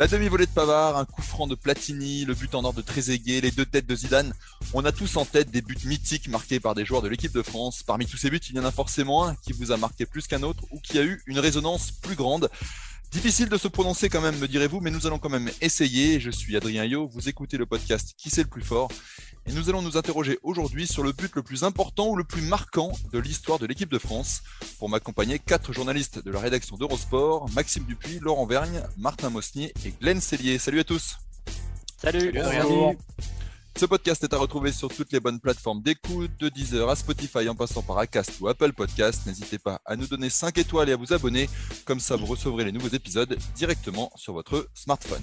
La demi-volée de Pavard, un coup franc de Platini, le but en or de Trezeguet, les deux têtes de Zidane. On a tous en tête des buts mythiques marqués par des joueurs de l'équipe de France. Parmi tous ces buts, il y en a forcément un qui vous a marqué plus qu'un autre ou qui a eu une résonance plus grande. Difficile de se prononcer quand même, me direz-vous, mais nous allons quand même essayer. Je suis Adrien Yo, vous écoutez le podcast Qui c'est le plus fort? Et nous allons nous interroger aujourd'hui sur le but le plus important ou le plus marquant de l'histoire de l'équipe de France. Pour m'accompagner, quatre journalistes de la rédaction d'Eurosport, Maxime Dupuis, Laurent Vergne, Martin Mosnier et Glenn Cellier. Salut à tous Salut, Ce podcast est à retrouver sur toutes les bonnes plateformes d'écoute, de Deezer à Spotify en passant par Acast ou Apple Podcast. N'hésitez pas à nous donner 5 étoiles et à vous abonner, comme ça vous recevrez les nouveaux épisodes directement sur votre smartphone.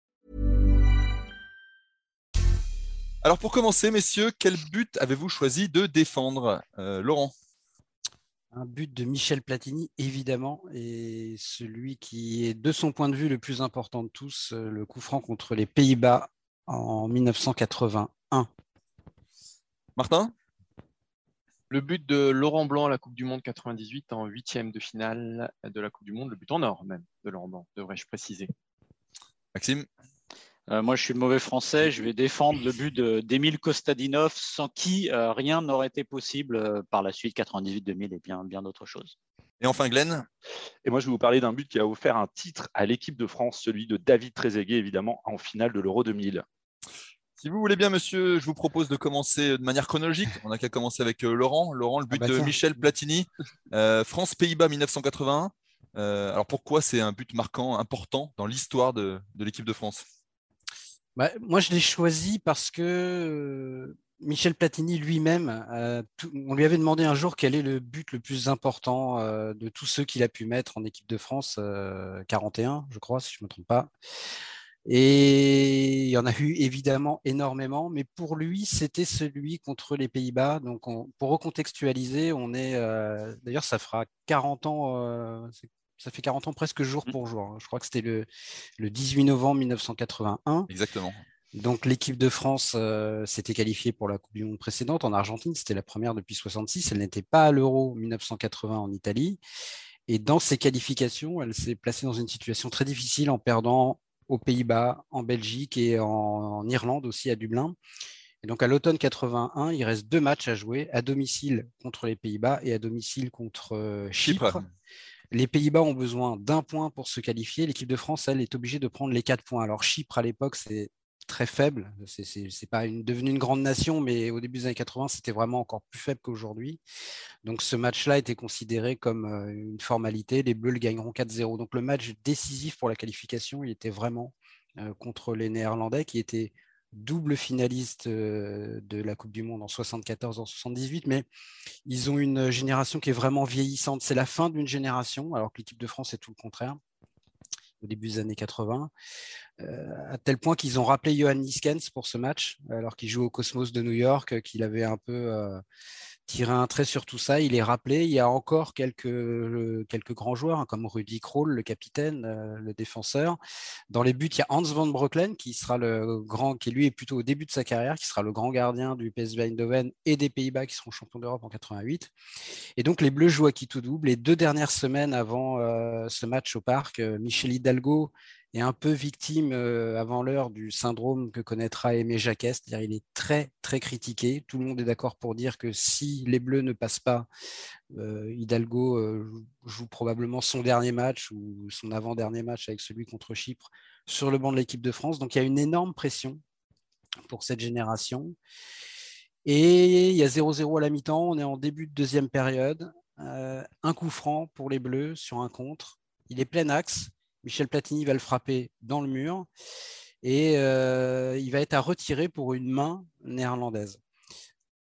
Alors pour commencer, messieurs, quel but avez-vous choisi de défendre Euh, Laurent? Un but de Michel Platini, évidemment, et celui qui est, de son point de vue, le plus important de tous, euh, le coup franc contre les Pays-Bas en 1981. Martin? Le but de Laurent Blanc à la Coupe du Monde 98 en huitième de finale de la Coupe du Monde, le but en or même de Laurent Blanc, devrais-je préciser. Maxime? Euh, moi, je suis le mauvais français. Je vais défendre le but de- d'Emile Kostadinov, sans qui euh, rien n'aurait été possible euh, par la suite, 98-2000 et bien, bien d'autres choses. Et enfin Glenn? Et moi, je vais vous parler d'un but qui a offert un titre à l'équipe de France, celui de David Trezeguet, évidemment, en finale de l'Euro 2000. Si vous voulez bien, monsieur, je vous propose de commencer de manière chronologique. On n'a qu'à commencer avec euh, Laurent. Laurent, le but bah de. Michel Platini, euh, France-Pays-Bas 1981. Euh, alors pourquoi c'est un but marquant, important dans l'histoire de, de l'équipe de France? Bah, moi, je l'ai choisi parce que Michel Platini lui-même, on lui avait demandé un jour quel est le but le plus important de tous ceux qu'il a pu mettre en équipe de France, euh, 41, je crois, si je ne me trompe pas. Et il y en a eu évidemment énormément, mais pour lui, c'était celui contre les Pays-Bas. Donc, on- pour recontextualiser, on est, d'ailleurs, ça fera 40 ans, ça fait 40 ans presque jour pour jour. hein. Je crois que c'était le, le 18 novembre 1981. Exactement. Donc l'équipe de France euh, s'était qualifiée pour la Coupe du Monde précédente en Argentine, c'était la première depuis 66, elle n'était pas à l'Euro 1980 en Italie. Et dans ces qualifications, elle s'est placée dans une situation très difficile en perdant aux Pays-Bas, en Belgique et en, en Irlande aussi à Dublin. Et donc à l'automne 81, il reste deux matchs à jouer, à domicile contre les Pays-Bas et à domicile contre euh, Chypre. Chypre. Les Pays-Bas ont besoin d'un point pour se qualifier. L'équipe de France, elle, est obligée de prendre les quatre points. Alors Chypre, à l'époque, c'est très faible. C'est pas une, devenu une grande nation, mais au début des années 80, c'était vraiment encore plus faible qu'aujourd'hui. Donc ce match-là était considéré comme euh, une formalité. Les Bleus le gagneront 4-0. Donc le match décisif pour la qualification, il était vraiment euh, contre les Néerlandais qui étaient double finaliste euh, de la Coupe du Monde en 74, en 78, mais ils ont une génération qui est vraiment vieillissante. C'est la fin d'une génération, alors que l'équipe de France est tout le contraire au début des années 80, euh, à tel point qu'ils ont rappelé Johan Niskens pour ce match, alors qu'il joue au Cosmos de New York, euh, qu'il avait un peu tiré un trait sur tout ça. Il est rappelé. Il y a encore quelques, euh, quelques grands joueurs, hein, comme Rudy Kroll, le capitaine, euh, le défenseur. Dans les buts, il y a Hans van Breukelen, qui sera le grand, qui lui est plutôt au début de sa carrière, qui sera le grand gardien du PSV Eindhoven et des Pays-Bas qui seront champions d'Europe en 88. Et donc les Bleus jouent à qui tout double. Les deux dernières semaines avant euh, ce match au parc, Michel Hidalgo est un peu victime avant l'heure du syndrome que connaîtra Aimé Jacquet, c'est-à-dire il est très critiqué. Tout le monde est d'accord pour dire que si les Bleus ne passent pas, Hidalgo joue probablement son dernier match ou son avant-dernier match avec celui contre Chypre sur le banc de l'équipe de France. Donc il y a une énorme pression pour cette génération. Et il y a 0-0 à la mi-temps, on est en début de deuxième période. Un coup franc pour les Bleus sur un contre. Il est plein axe. Michel Platini va le frapper dans le mur et euh, il va être à retirer pour une main néerlandaise.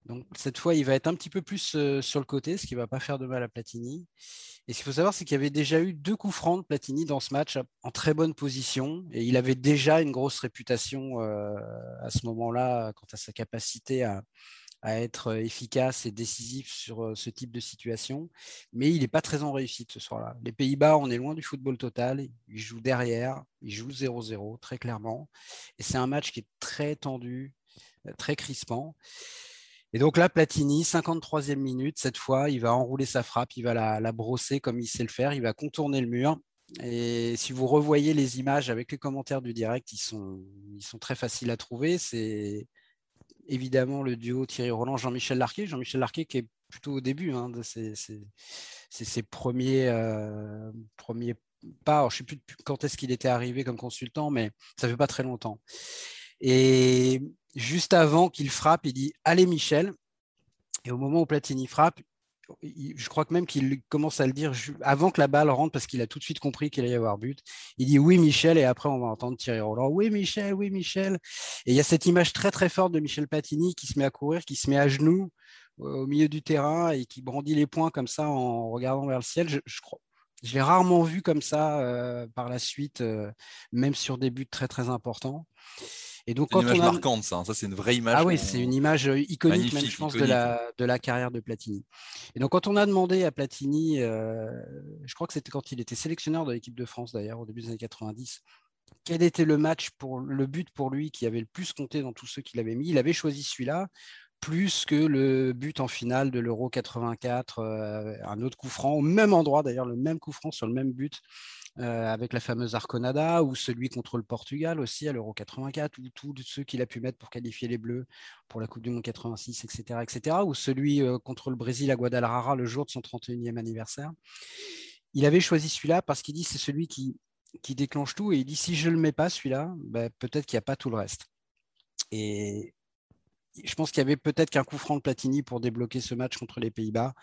Donc cette fois, il va être un petit peu plus euh, sur le côté, ce qui ne va pas faire de mal à Platini. Et ce qu'il faut savoir, c'est qu'il y avait déjà eu deux coups francs de Platini dans ce match en très bonne position. Et il avait déjà une grosse réputation euh, à ce moment-là quant à sa capacité à, être efficace et décisif sur euh, ce type de situation. Mais il n'est pas très en réussite ce soir-là. Les Pays-Bas, on est loin du football total. Ils jouent derrière, ils jouent 0-0, très clairement. Et c'est un match qui est très tendu, très crispant. Et donc là, Platini, 53e minute, cette fois, il va enrouler sa frappe, il va la, brosser comme il sait le faire, il va contourner le mur. Et si vous revoyez les images avec les commentaires du direct, ils sont, ils sont très faciles à trouver. C'est évidemment le duo Thierry Roland, Jean-Michel Larquet. Jean-Michel Larquet qui est plutôt au début hein, de ses, euh, premiers pas. je ne sais plus quand est-ce qu'il était arrivé comme consultant, mais ça fait pas très longtemps. Et juste avant qu'il frappe, il dit Allez, Michel. Et au moment où Platini frappe, je crois que même qu'il commence à le dire avant que la balle rentre parce qu'il a tout de suite compris qu'il allait y avoir but. Il dit oui Michel et après on va entendre Thierry Roland oui Michel oui Michel et il y a cette image très très forte de Michel Platini qui se met à courir, qui se met à genoux au milieu du terrain et qui brandit les poings comme ça en regardant vers le ciel. Je l'ai rarement vu comme ça euh, par la suite, euh, même sur des buts très très importants. Et donc, quand une image marquante, ça. Ça, c'est une vraie image. Ah oui, c'est une image euh, iconique, même, je pense, De, la, de la carrière de Platini. Et donc, quand on a demandé à Platini, euh, je crois que c'était quand il était sélectionneur de l'équipe de France, d'ailleurs, au début des années 90, quel était le match pour le but pour lui qui avait le plus compté dans tous ceux qu'il avait mis? Il avait choisi celui-là plus que le but en finale de l'Euro 84, euh, un autre coup franc, au même endroit d'ailleurs, le même coup franc sur le même but avec la fameuse Arconada, ou celui contre le Portugal aussi à l'Euro 84, ou tous ceux qu'il a pu mettre pour qualifier les Bleus pour la Coupe du Monde 86, etc., etc., ou celui euh, contre le Brésil à Guadalajara le jour de son 31e anniversaire. Il avait choisi celui-là parce qu'il dit c'est celui qui, qui déclenche tout, et il dit si je ne le mets pas celui-là, ben, peut-être qu'il n'y a pas tout le reste. Et je pense qu'il y avait peut-être qu'un coup franc de Platini pour débloquer ce match contre les Pays-Bas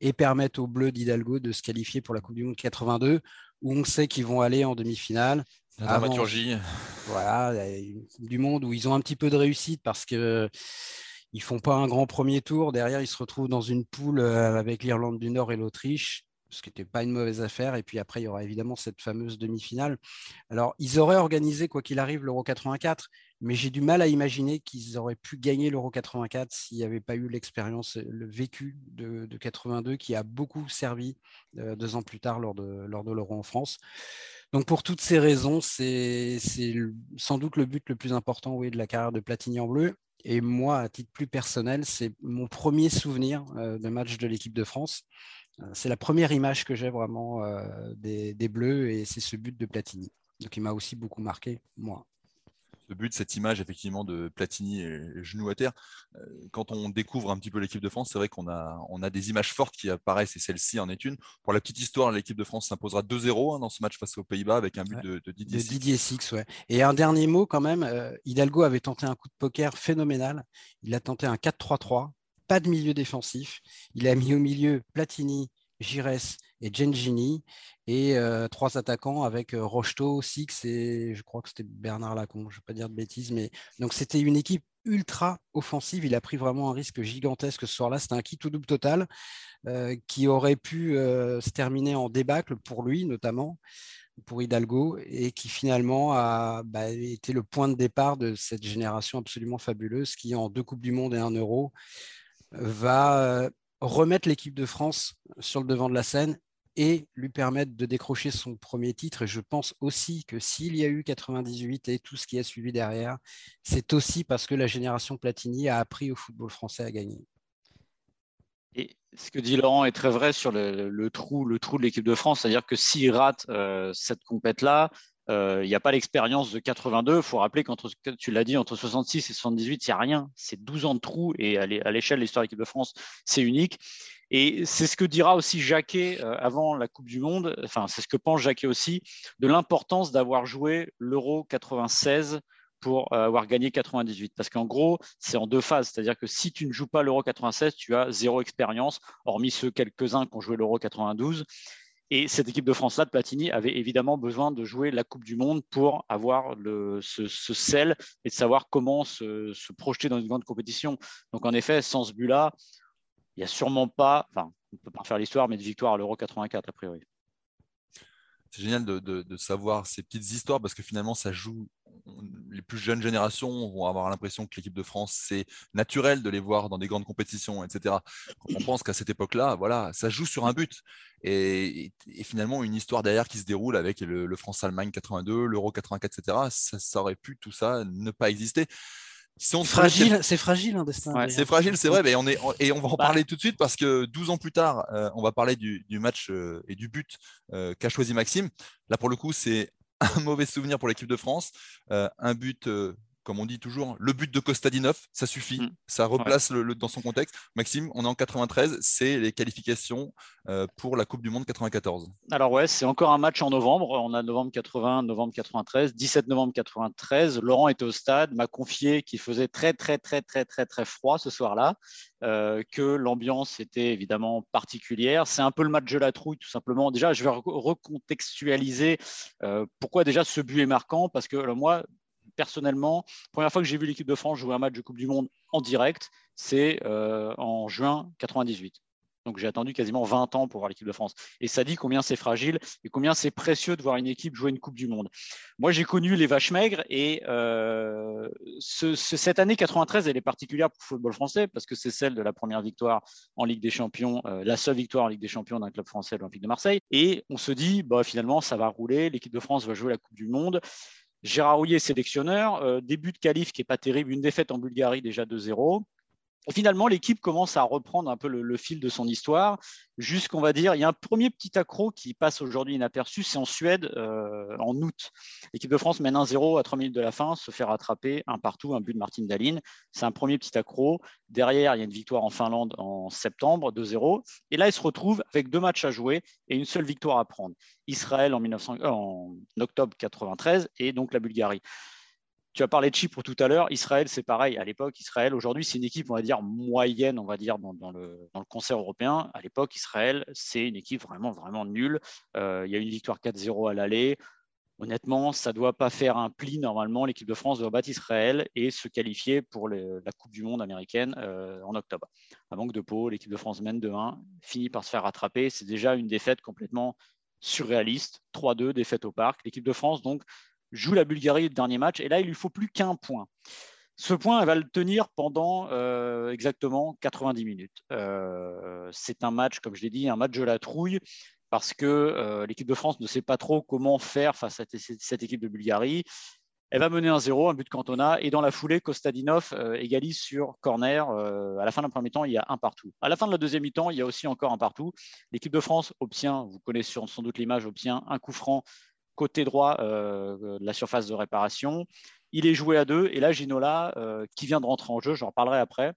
et permettre aux Bleus d'Hidalgo de se qualifier pour la Coupe du Monde 82 où on sait qu'ils vont aller en demi-finale. La dramaturgie. voilà, du monde où ils ont un petit peu de réussite parce que ils font pas un grand premier tour. Derrière, ils se retrouvent dans une poule euh, avec l'Irlande du Nord et l'Autriche, ce qui n'était pas une mauvaise affaire. Et puis après, il y aura évidemment cette fameuse demi-finale. Alors, ils auraient organisé, quoi qu'il arrive, l'Euro 84, mais j'ai du mal à imaginer qu'ils auraient pu gagner l'Euro 84 s'il n'y avait pas eu l'expérience, le vécu de, 82 qui a beaucoup servi euh, deux ans plus tard lors de, de l'Euro en France. Donc pour toutes ces raisons, c'est sans doute le but le plus important de la carrière de Platini en bleu. Et moi, à titre plus personnel, c'est mon premier souvenir euh, de match de l'équipe de France. Euh, c'est la première image que j'ai vraiment des, des Bleus et c'est ce but de Platini. Donc il m'a aussi beaucoup marqué, moi le but, cette image effectivement de Platini et, genou à terre. Euh, quand on découvre un petit peu l'équipe de France, c'est vrai qu'on a, on a des images fortes qui apparaissent et celle-ci en est une. Pour la petite histoire, l'équipe de France s'imposera 2-0 hein, dans ce match face aux Pays-Bas avec un but de, Didier, Didier Six. Ouais. Et un dernier mot quand même, euh, Hidalgo avait tenté un coup de poker phénoménal. Il a tenté un 4-3-3, pas de milieu défensif. Il a mis au milieu Platini, Gires et Gengini, et euh, trois attaquants avec euh, Six et je crois que c'était Bernard Lacombe, je ne vais pas dire de bêtises, mais donc c'était une équipe ultra offensive. Il a pris vraiment un risque gigantesque ce soir-là. C'était un kit ou double total euh, qui aurait pu se terminer en débâcle pour lui, notamment pour Hidalgo, et qui finalement a bah, été le point de départ de cette génération absolument fabuleuse qui, en deux Coupes du Monde et un Euro, va remettre l'équipe de France sur le devant de la scène et lui permettre de décrocher son premier titre. Et je pense aussi que s'il y a eu 98 et tout ce qui a suivi derrière, c'est aussi parce que la génération Platini a appris au football français à gagner. Et ce que dit Laurent est très vrai sur le, trou, de l'équipe de France, c'est-à-dire que s'il rate euh, cette compète-là, euh, il n'y a pas l'expérience de 82. Il faut rappeler qu'entre, tu l'as dit, entre 66 et 78, il n'y a rien. C'est 12 ans de trou et à l'échelle de l'histoire de l'équipe de France, c'est unique. Et c'est ce que dira aussi Jacquet euh, avant la Coupe du Monde, enfin, c'est ce que pense Jacquet aussi, de l'importance d'avoir joué l'Euro 96 pour euh, avoir gagné 98. Parce qu'en gros, c'est en deux phases. C'est-à-dire que si tu ne joues pas l'Euro 96, tu as zéro expérience, hormis ceux quelques-uns qui ont joué l'Euro 92. Et cette équipe de France-là de Platini avait évidemment besoin de jouer la Coupe du Monde pour avoir ce, sel et de savoir comment se, se, projeter dans une grande compétition. Donc en effet, sans ce but-là, il n'y a sûrement pas, enfin, on ne peut pas faire l'histoire, mais de victoire à l'Euro 84 a priori c'est génial de, savoir ces petites histoires parce que finalement, ça joue. Les plus jeunes générations vont avoir l'impression que l'équipe de France, c'est naturel de les voir dans des grandes compétitions, etc. on pense qu'à cette époque-là, voilà, ça joue sur un but. Et, finalement, une histoire derrière qui se déroule avec le, France-Allemagne 82, l'Euro 84, etc., ça, aurait pu tout ça ne pas exister c'est fragile, c'est fragile un destin. c'est fragile, c'est vrai, mais on est et on va en bah. parler tout de suite parce que 12 ans plus tard, euh, on va parler du, match euh, et du but euh, qu'a choisi Maxime. Là, pour le coup, c'est un mauvais souvenir pour l'équipe de France, un but comme on dit toujours, le but de Kostadinov, ça suffit, mm. ça replace le, dans son contexte. Maxime, on est en 93, c'est les qualifications euh, pour la Coupe du Monde 94. Alors ouais, c'est encore un match en novembre. On a novembre 80, novembre 93, 17 novembre 93. Laurent était au stade, m'a confié qu'il faisait très très très très très très froid ce soir-là, euh, que l'ambiance était évidemment particulière. C'est un peu le match de la trouille tout simplement. Déjà, je vais recontextualiser euh, pourquoi déjà ce but est marquant parce que moi, personnellement, première fois que j'ai vu l'équipe de France jouer un match de Coupe du Monde en direct, c'est euh, en juin 98. Donc j'ai attendu quasiment 20 ans pour voir l'équipe de France. Et ça dit combien c'est fragile et combien c'est précieux de voir une équipe jouer une Coupe du Monde. Moi j'ai connu les vaches maigres et euh, cette année 93 elle est particulière pour le football français parce que c'est celle de la première victoire en Ligue des Champions, euh, la seule victoire en Ligue des Champions d'un club français, l'Olympique de Marseille. Et on se dit bah, finalement ça va rouler, l'équipe de France va jouer la Coupe du Monde. Gérard Rouillet, sélectionneur, euh, début de qualif qui n'est pas terrible, une défaite en Bulgarie déjà 2-0. Finalement, l'équipe commence à reprendre un peu le, fil de son histoire, jusqu'on va dire, il y a un premier petit accro qui passe aujourd'hui inaperçu, c'est en Suède euh, en août. L'équipe de France mène 1-0 à 3 minutes de la fin, se fait rattraper un partout, un but de Martine Daline. C'est un premier petit accro. Derrière, il y a une victoire en Finlande en septembre, 2-0. Et là, il se retrouve avec deux matchs à jouer et une seule victoire à prendre. Israël en, 1900, euh, octobre 93 et donc la Bulgarie. Tu as parlé de Chypre tout à l'heure. Israël, c'est pareil. À l'époque, Israël, aujourd'hui, c'est une équipe, on va dire, moyenne, on va dire, dans, le, concert européen. À l'époque, Israël, c'est une équipe vraiment, vraiment nulle. Euh, il y a une victoire 4-0 à l'aller. Honnêtement, ça ne doit pas faire un pli. Normalement, l'équipe de France doit battre Israël et se qualifier pour la Coupe du Monde américaine euh, en octobre. À manque de peau, l'équipe de France mène 2-1, finit par se faire rattraper. C'est déjà une défaite complètement surréaliste. 3-2, défaite au parc. L'équipe de France, donc, joue la Bulgarie le dernier match, et là, il lui faut plus qu'un point. Ce point, elle va le tenir pendant euh, exactement 90 minutes. Euh, c'est un match, comme je l'ai dit, un match de la trouille, parce que euh, l'équipe de France ne sait pas trop comment faire face à cette équipe de Bulgarie. Elle va mener un 0 un but de Cantona, et dans la foulée, Kostadinov égalise sur corner. à la fin d'un premier temps, il y a un partout. À la fin de la deuxième mi-temps, il y a aussi encore un partout. L'équipe de France obtient, vous connaissez sans doute l'image, obtient un coup franc côté droit euh, de la surface de réparation. Il est joué à deux et là, Ginola, euh, qui vient de rentrer en jeu, j'en reparlerai après,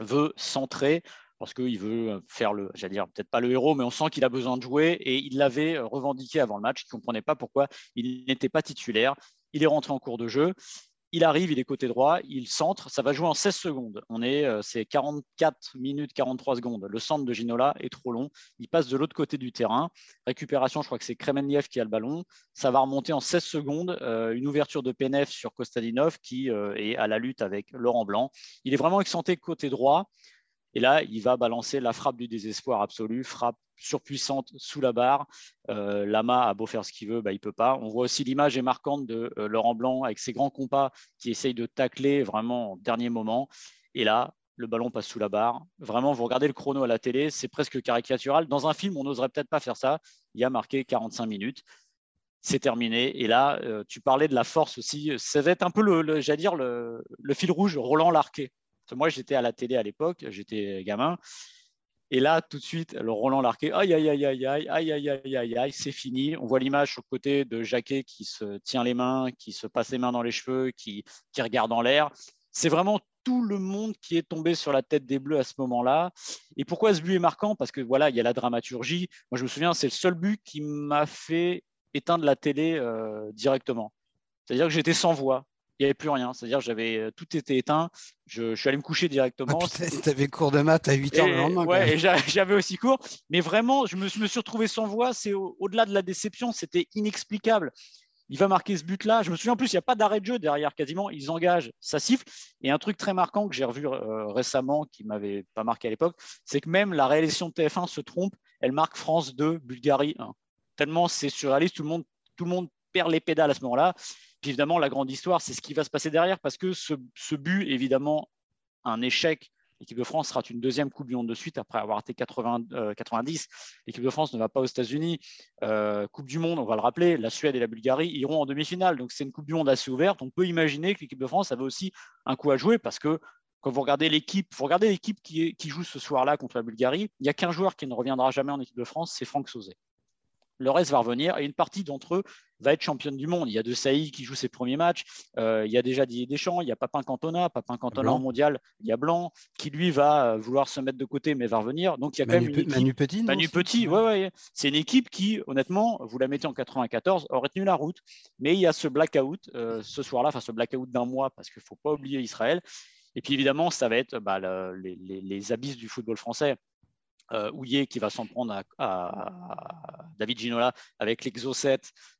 veut centrer parce qu'il veut faire le, j'allais dire peut-être pas le héros, mais on sent qu'il a besoin de jouer et il l'avait revendiqué avant le match. Il ne comprenait pas pourquoi il n'était pas titulaire. Il est rentré en cours de jeu il arrive, il est côté droit, il centre, ça va jouer en 16 secondes. On est, euh, c'est 44 minutes 43 secondes. Le centre de Ginola est trop long. Il passe de l'autre côté du terrain. Récupération, je crois que c'est Kremeniev qui a le ballon. Ça va remonter en 16 secondes. Euh, une ouverture de PNF sur Kostadinov qui euh, est à la lutte avec Laurent Blanc. Il est vraiment excentré côté droit. Et là, il va balancer la frappe du désespoir absolu, frappe surpuissante sous la barre. Euh, Lama a beau faire ce qu'il veut, bah, il ne peut pas. On voit aussi l'image est marquante de euh, Laurent Blanc avec ses grands compas qui essayent de tacler vraiment au dernier moment. Et là, le ballon passe sous la barre. Vraiment, vous regardez le chrono à la télé, c'est presque caricatural. Dans un film, on n'oserait peut-être pas faire ça. Il y a marqué 45 minutes. C'est terminé. Et là, euh, tu parlais de la force aussi. Ça va être un peu, le, dire, le, le, fil rouge, Roland Larquet. Moi, j'étais à la télé à l'époque, j'étais gamin. Et là, tout de suite, le Roland Larquet, aïe, aïe, aïe, aïe, aïe, aïe, aïe, aïe, c'est fini. On voit l'image sur le côté de Jacquet qui se tient les mains, qui se passe les mains dans les cheveux, qui, qui regarde en l'air. C'est vraiment tout le monde qui est tombé sur la tête des Bleus à ce moment-là. Et pourquoi ce but est marquant Parce que voilà, il y a la dramaturgie. Moi, je me souviens, c'est le seul but qui m'a fait éteindre la télé directement. C'est-à-dire que j'étais sans voix il n'y avait plus rien. C'est-à-dire, j'avais euh, tout était éteint. Je, suis allé me coucher directement. Ah, tu avais cours de maths à 8 heures le lendemain. Ouais, j'avais aussi cours. Mais vraiment, je me, me suis retrouvé sans voix. C'est au-delà de la déception, c'était inexplicable. Il va marquer ce but-là. Je me souviens en plus, il n'y a pas d'arrêt de jeu derrière quasiment. Ils engagent, ça siffle. Et un truc très marquant que j'ai revu euh, récemment, qui ne m'avait pas marqué à l'époque, c'est que même la réalisation de TF1 se trompe. Elle marque France 2, Bulgarie 1. Tellement c'est surréaliste, tout le monde, tout le monde perd les pédales à ce moment-là. Évidemment, la grande histoire, c'est ce qui va se passer derrière, parce que ce, but, évidemment, un échec. L'équipe de France rate une deuxième Coupe du Monde de suite après avoir été 80, 90. L'équipe de France ne va pas aux États-Unis. Euh, coupe du Monde, on va le rappeler, la Suède et la Bulgarie iront en demi-finale. Donc c'est une Coupe du Monde assez ouverte. On peut imaginer que l'équipe de France avait aussi un coup à jouer parce que quand vous regardez l'équipe, vous regardez l'équipe qui, qui, joue ce soir-là contre la Bulgarie, il n'y a qu'un joueur qui ne reviendra jamais en équipe de France, c'est Franck Sauzet. Le reste va revenir et une partie d'entre eux va être championne du monde. Il y a De Sailly qui joue ses premiers matchs. Euh, il y a déjà Didier Deschamps. Il y a Papin Cantona. Papin Cantona en mondial. Il y a Blanc qui, lui, va euh, vouloir se mettre de côté mais va revenir. Donc, il y a quand même une équipe. Manu Petit. Manu Petit, ouais, ouais. C'est une équipe qui, honnêtement, vous la mettez en 94, aurait tenu la route. Mais il y a ce blackout euh, ce soir-là, enfin ce blackout d'un mois, parce qu'il ne faut pas oublier Israël. Et puis évidemment, ça va être bah, les, abysses du football français euh, Houillet qui va s'en prendre à, David Ginola avec l'exo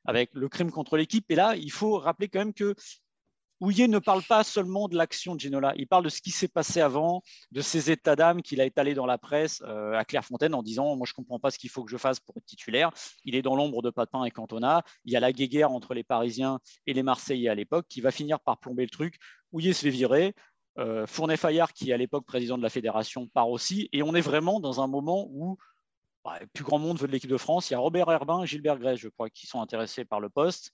avec le crime contre l'équipe. Et là, il faut rappeler quand même que Houillet ne parle pas seulement de l'action de Ginola, il parle de ce qui s'est passé avant, de ses états d'âme qu'il a étalé dans la presse euh, à Clairefontaine en disant Moi, je ne comprends pas ce qu'il faut que je fasse pour être titulaire. Il est dans l'ombre de Papin et Cantona. Il y a la guéguerre entre les Parisiens et les Marseillais à l'époque qui va finir par plomber le truc. Houillet se fait virer. Euh, Fournet-Fayard, qui est à l'époque président de la fédération, part aussi. Et on est vraiment dans un moment où bah, plus grand monde veut de l'équipe de France. Il y a Robert Herbin Gilbert Grèce, je crois, qui sont intéressés par le poste.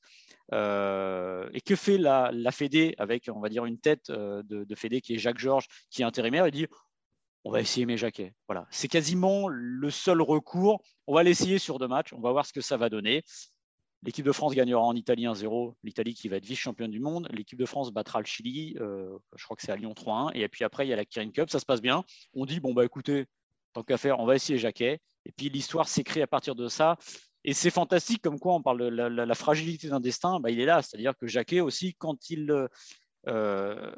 Euh, et que fait la, Fédé avec, on va dire, une tête euh, de, de, Fédé qui est Jacques Georges, qui est intérimaire Il dit on va essayer mes jaquets. Voilà, c'est quasiment le seul recours. On va l'essayer sur deux matchs. On va voir ce que ça va donner. L'équipe de France gagnera en Italie 1-0, l'Italie qui va être vice-championne du monde. L'équipe de France battra le Chili, euh, je crois que c'est à Lyon 3-1. Et puis après, il y a la Kirin Cup, ça se passe bien. On dit, bon, bah écoutez, tant qu'à faire, on va essayer Jacquet. Et puis l'histoire s'écrit à partir de ça. Et c'est fantastique, comme quoi on parle de la, fragilité d'un destin, bah, il est là. C'est-à-dire que Jacquet aussi, quand il, euh,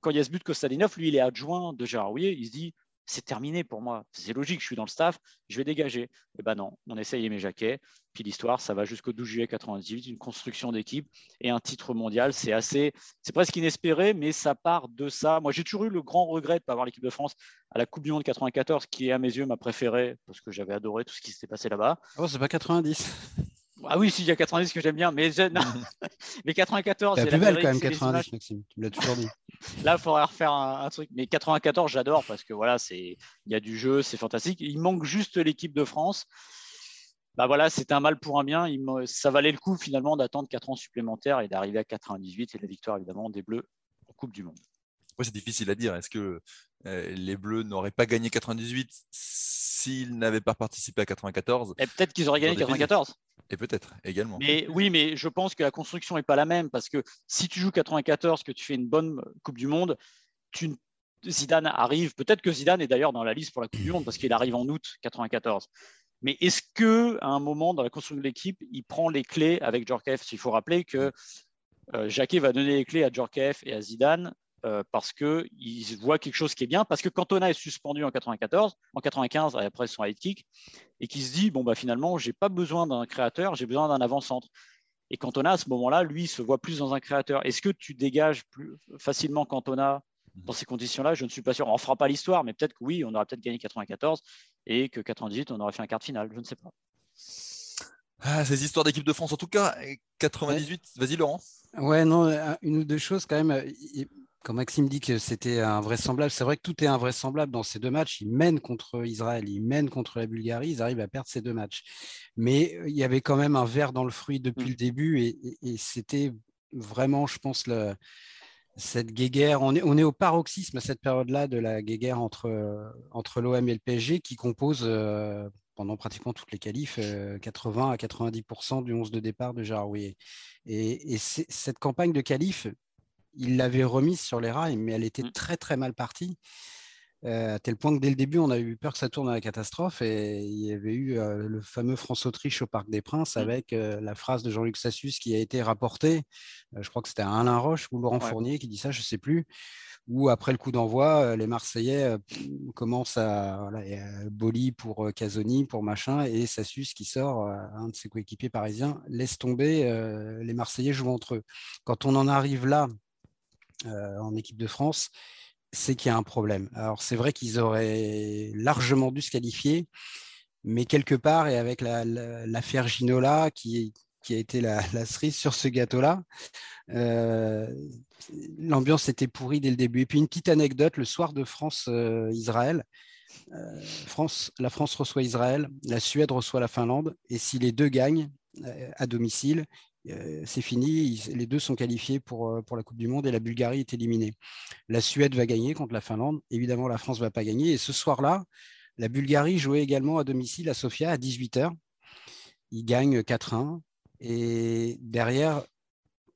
quand il y a ce but de Kostadinov, lui, il est adjoint de Gérard Rouillet. Il se dit, c'est terminé pour moi. C'est logique, je suis dans le staff, je vais dégager. Et eh ben non, on essaye Aimé Jacquet. Puis l'histoire, ça va jusqu'au 12 juillet 98, une construction d'équipe et un titre mondial. C'est assez, c'est presque inespéré, mais ça part de ça. Moi, j'ai toujours eu le grand regret de ne pas avoir l'équipe de France à la Coupe du Monde 94, qui est à mes yeux ma préférée, parce que j'avais adoré tout ce qui s'était passé là-bas. Oh, c'est pas 90. Ah oui, si, il y a 90 que j'aime bien, mais, non. mais 94. C'est la plus belle quand même, 90, Maxime. Tu me l'as toujours dit. Là, il faudrait refaire un, truc. Mais 94, j'adore parce que voilà, c'est il y a du jeu, c'est fantastique. Il manque juste l'équipe de France. Bah voilà, c'était un mal pour un bien. Il, ça valait le coup finalement d'attendre 4 ans supplémentaires et d'arriver à 98 et la victoire évidemment des Bleus en Coupe du Monde. C'est difficile à dire. Est-ce que euh, les Bleus n'auraient pas gagné 98 s'ils n'avaient pas participé à 94 Et peut-être qu'ils auraient gagné 94. Et peut-être également. Mais oui, mais je pense que la construction n'est pas la même parce que si tu joues 94, que tu fais une bonne Coupe du Monde, tu, Zidane arrive. Peut-être que Zidane est d'ailleurs dans la liste pour la Coupe du Monde parce qu'il arrive en août 94. Mais est-ce que à un moment dans la construction de l'équipe, il prend les clés avec Djorkaeff? Il faut rappeler que euh, Jacquet va donner les clés à Djorkaeff et à Zidane euh, parce qu'ils voient quelque chose qui est bien, parce que Cantona est suspendu en 94, en 95, et après son high kick, et qui se dit, bon, bah, finalement, j'ai pas besoin d'un créateur, j'ai besoin d'un avant-centre. Et Cantona, à ce moment-là, lui, se voit plus dans un créateur. Est-ce que tu dégages plus facilement Cantona dans ces conditions-là? Je ne suis pas sûr. On ne fera pas l'histoire, mais peut-être que oui, on aurait peut-être gagné 94 et que 98, on aurait fait un quart de finale. Je ne sais pas. Ah, ces histoires d'équipe de France, en tout cas, 98, vas-y Laurent. Ouais, non, une ou deux choses quand même. Quand Maxime dit que c'était invraisemblable, c'est vrai que tout est invraisemblable dans ces deux matchs. Ils mènent contre Israël, ils mènent contre la Bulgarie, ils arrivent à perdre ces deux matchs. Mais il y avait quand même un verre dans le fruit depuis mmh. le début et, c'était vraiment, je pense, le, cette guéguerre. On est, on est au paroxysme à cette période-là de la guéguerre entre, entre l'OM et le PSG qui compose euh, pendant pratiquement toutes les qualifs 80 euh, à 90% du 11 de départ de Jaroui. Et, et cette campagne de qualif, il l'avait remise sur les rails, mais elle était mmh. très très mal partie. à tel point que dès le début, on a eu peur que ça tourne à la catastrophe. Et il y avait eu le fameux France-Autriche au Parc des Princes mmh. avec la phrase de Jean-Luc Sassus qui a été rapportée. je crois que c'était Alain Roche ou Laurent Fournier qui dit ça, je ne sais plus où après le coup d'envoi, euh, les Marseillais euh, commencent à voilà, Boli pour euh, Casoni, pour machin, et Sassus qui sort, un de ses coéquipiers parisiens, laisse tomber, les Marseillais jouent entre eux. Quand on en arrive là, en équipe de France, c'est qu'il y a un problème. Alors c'est vrai qu'ils auraient largement dû se qualifier, mais quelque part, et avec l'affaire Ginola, qui, a été la, cerise sur ce gâteau-là. Euh, l'ambiance était pourrie dès le début. Et puis une petite anecdote, le soir de France-Israël, euh, France, la France reçoit Israël, la Suède reçoit la Finlande, et si les deux gagnent euh, à domicile, c'est fini, les deux sont qualifiés pour, pour la Coupe du Monde et la Bulgarie est éliminée. La Suède va gagner contre la Finlande, évidemment la France ne va pas gagner, et ce soir-là, la Bulgarie jouait également à domicile à Sofia à 18h. Ils gagnent 4-1. Et derrière,